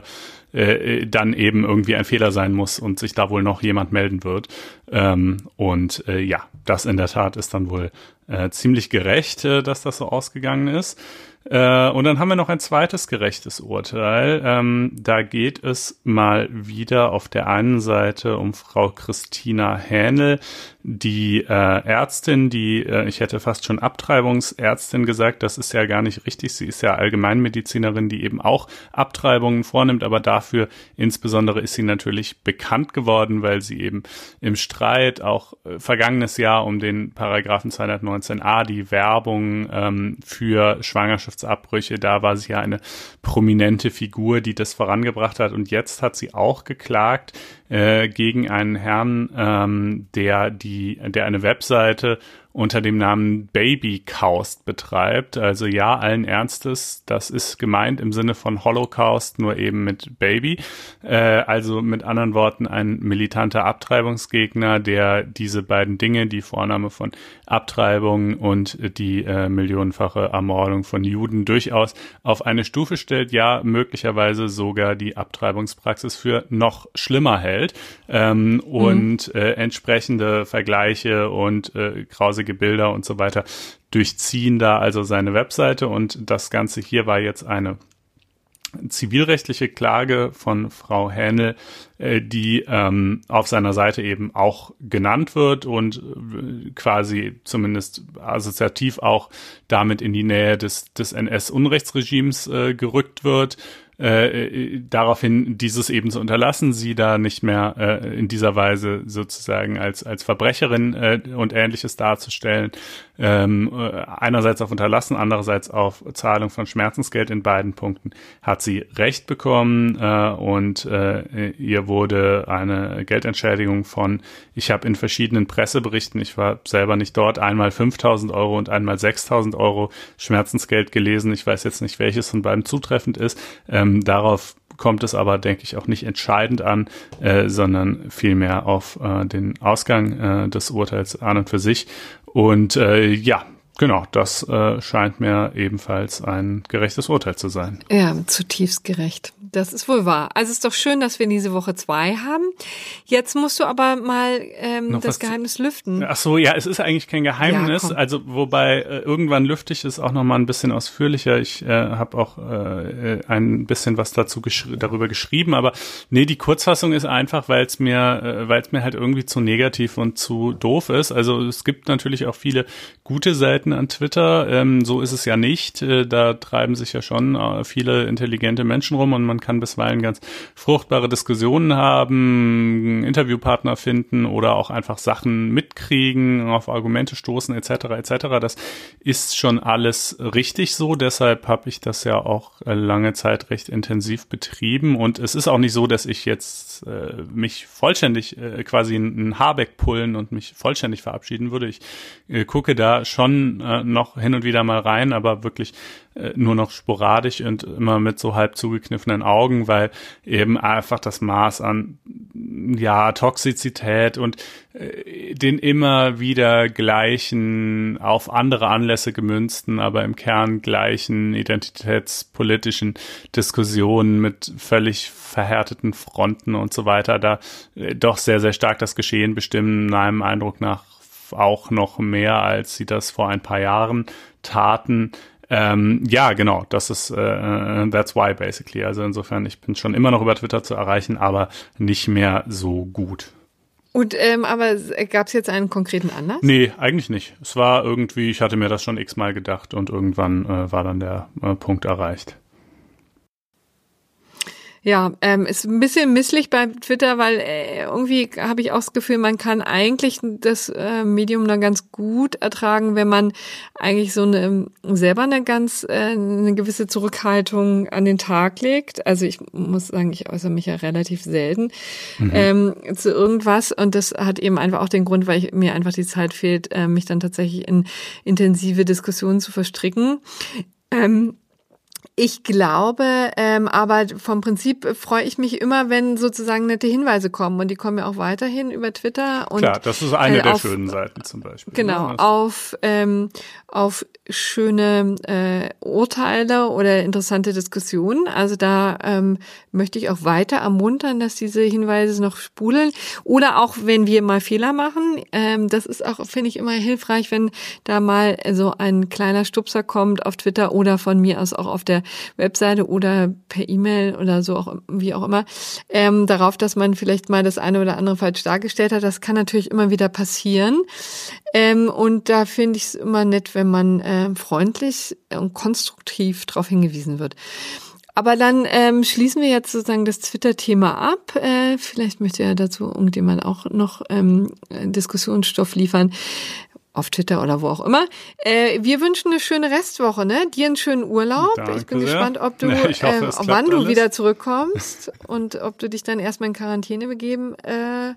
äh, dann eben irgendwie ein Fehler sein muss und sich da wohl noch jemand melden wird. Ähm, und äh, ja, das in der Tat ist dann wohl äh, ziemlich gerecht, äh, dass das so ausgegangen ist. Äh, und dann haben wir noch ein zweites gerechtes Urteil. Ähm, da geht es mal wieder auf der einen Seite um Frau Christina Hähnel, die äh, Ärztin, die, äh, ich hätte fast schon Abtreibungsärztin gesagt, das ist ja gar nicht richtig. Sie ist ja Allgemeinmedizinerin, die eben auch Abtreibungen vornimmt, aber dafür insbesondere ist sie natürlich bekannt geworden, weil sie eben im Streit auch äh, vergangenes Jahr um den Paragraphen 219a, die Werbung ähm, für Schwangerschaftsabbrüche, da war sie ja eine prominente Figur, die das vorangebracht hat. Und jetzt hat sie auch geklagt äh, gegen einen Herrn, ähm, der die, der eine Webseite unter dem Namen Babycaust betreibt. Also ja, allen Ernstes, das ist gemeint im Sinne von Holocaust, nur eben mit Baby. Äh, also mit anderen Worten ein militanter Abtreibungsgegner, der diese beiden Dinge, die Vornahme von Abtreibung und die äh, millionenfache Ermordung von Juden durchaus auf eine Stufe stellt, ja möglicherweise sogar die Abtreibungspraxis für noch schlimmer hält ähm, und äh, entsprechende Vergleiche und äh, grausige Bilder und so weiter durchziehen da also seine Webseite und das Ganze hier war jetzt eine zivilrechtliche Klage von Frau Hähnel, äh, die ähm, auf seiner Seite eben auch genannt wird und äh, quasi zumindest assoziativ auch damit in die Nähe des, des NS-Unrechtsregimes äh, gerückt wird. Äh, daraufhin dieses eben zu unterlassen, sie da nicht mehr äh, in dieser Weise sozusagen als als Verbrecherin äh, und ähnliches darzustellen. Ähm, äh, einerseits auf Unterlassen, andererseits auf Zahlung von Schmerzensgeld in beiden Punkten hat sie Recht bekommen äh, und äh, ihr wurde eine Geldentschädigung von, ich habe in verschiedenen Presseberichten, ich war selber nicht dort, einmal 5.000 Euro und einmal 6.000 Euro Schmerzensgeld gelesen. Ich weiß jetzt nicht, welches von beiden zutreffend ist. Ähm, darauf kommt es aber, denke ich, auch nicht entscheidend an, äh, sondern vielmehr auf äh, den Ausgang äh, des Urteils an und für sich. Und äh, ja, genau, das äh, scheint mir ebenfalls ein gerechtes Urteil zu sein. Ja, zutiefst gerecht. Das ist wohl wahr. Also es ist doch schön, dass wir diese Woche zwei haben. Jetzt musst du aber mal ähm, das Geheimnis lüften. Ach so, ja, es ist eigentlich kein Geheimnis. Ja, also wobei äh, irgendwann lüfte ich es auch noch mal ein bisschen ausführlicher. Ich äh, habe auch äh, äh, ein bisschen was dazu geschri darüber geschrieben, aber nee, die Kurzfassung ist einfach, weil es mir, äh, weil es mir halt irgendwie zu negativ und zu doof ist. Also es gibt natürlich auch viele gute Seiten an Twitter. Ähm, so ist es ja nicht. Äh, da treiben sich ja schon äh, viele intelligente Menschen rum und man kann bisweilen ganz fruchtbare Diskussionen haben, Interviewpartner finden oder auch einfach Sachen mitkriegen, auf Argumente stoßen etc. etc. Das ist schon alles richtig so. Deshalb habe ich das ja auch äh, lange Zeit recht intensiv betrieben und es ist auch nicht so, dass ich jetzt äh, mich vollständig äh, quasi einen Habeck pullen und mich vollständig verabschieden würde. Ich äh, gucke da schon äh, noch hin und wieder mal rein, aber wirklich nur noch sporadisch und immer mit so halb zugekniffenen Augen, weil eben einfach das Maß an ja Toxizität und äh, den immer wieder gleichen, auf andere Anlässe gemünzten, aber im Kern gleichen identitätspolitischen Diskussionen mit völlig verhärteten Fronten und so weiter, da äh, doch sehr, sehr stark das Geschehen bestimmen, meinem Eindruck nach auch noch mehr, als sie das vor ein paar Jahren taten. Ähm, ja, genau, das ist äh, that's why basically. Also insofern, ich bin schon immer noch über Twitter zu erreichen, aber nicht mehr so gut. Und ähm, aber gab es jetzt einen konkreten Anlass? Nee, eigentlich nicht. Es war irgendwie, ich hatte mir das schon x-mal gedacht und irgendwann äh, war dann der äh, Punkt erreicht. Ja, ähm, ist ein bisschen misslich bei Twitter, weil äh, irgendwie habe ich auch das Gefühl, man kann eigentlich das äh, Medium dann ganz gut ertragen, wenn man eigentlich so eine selber eine ganz äh, eine gewisse Zurückhaltung an den Tag legt. Also ich muss sagen, ich äußere mich ja relativ selten mhm. ähm, zu irgendwas und das hat eben einfach auch den Grund, weil ich, mir einfach die Zeit fehlt, äh, mich dann tatsächlich in intensive Diskussionen zu verstricken. Ähm, ich glaube, ähm, aber vom Prinzip freue ich mich immer, wenn sozusagen nette Hinweise kommen und die kommen ja auch weiterhin über Twitter. Und, Klar, das ist eine äh, der schönen Seiten zum Beispiel. Genau, ne? auf ähm, auf schöne äh, Urteile oder interessante Diskussionen. Also da ähm, möchte ich auch weiter ermuntern, dass diese Hinweise noch spulen. Oder auch, wenn wir mal Fehler machen. Ähm, das ist auch, finde ich, immer hilfreich, wenn da mal so ein kleiner Stupser kommt auf Twitter oder von mir aus auch auf der Webseite oder per E-Mail oder so auch wie auch immer, ähm, darauf, dass man vielleicht mal das eine oder andere falsch dargestellt hat. Das kann natürlich immer wieder passieren. Ähm, und da finde ich es immer nett, wenn man äh, freundlich und konstruktiv darauf hingewiesen wird. Aber dann ähm, schließen wir jetzt sozusagen das Twitter-Thema ab. Äh, vielleicht möchte ja dazu irgendjemand auch noch ähm, Diskussionsstoff liefern auf Twitter oder wo auch immer. Äh, wir wünschen eine schöne Restwoche, ne? Dir einen schönen Urlaub. Danke ich bin sehr. gespannt, ob du, *laughs* hoffe, äh, es wann klappt du alles. wieder zurückkommst und ob du dich dann erstmal in Quarantäne begeben äh,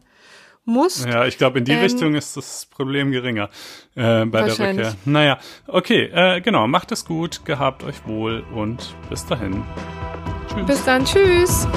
musst. Ja, ich glaube, in die Ähm, Richtung ist das Problem geringer äh, bei der. Rückkehr. Naja, okay, äh, genau, macht es gut, gehabt euch wohl und bis dahin. Tschüss. Bis dann, tschüss.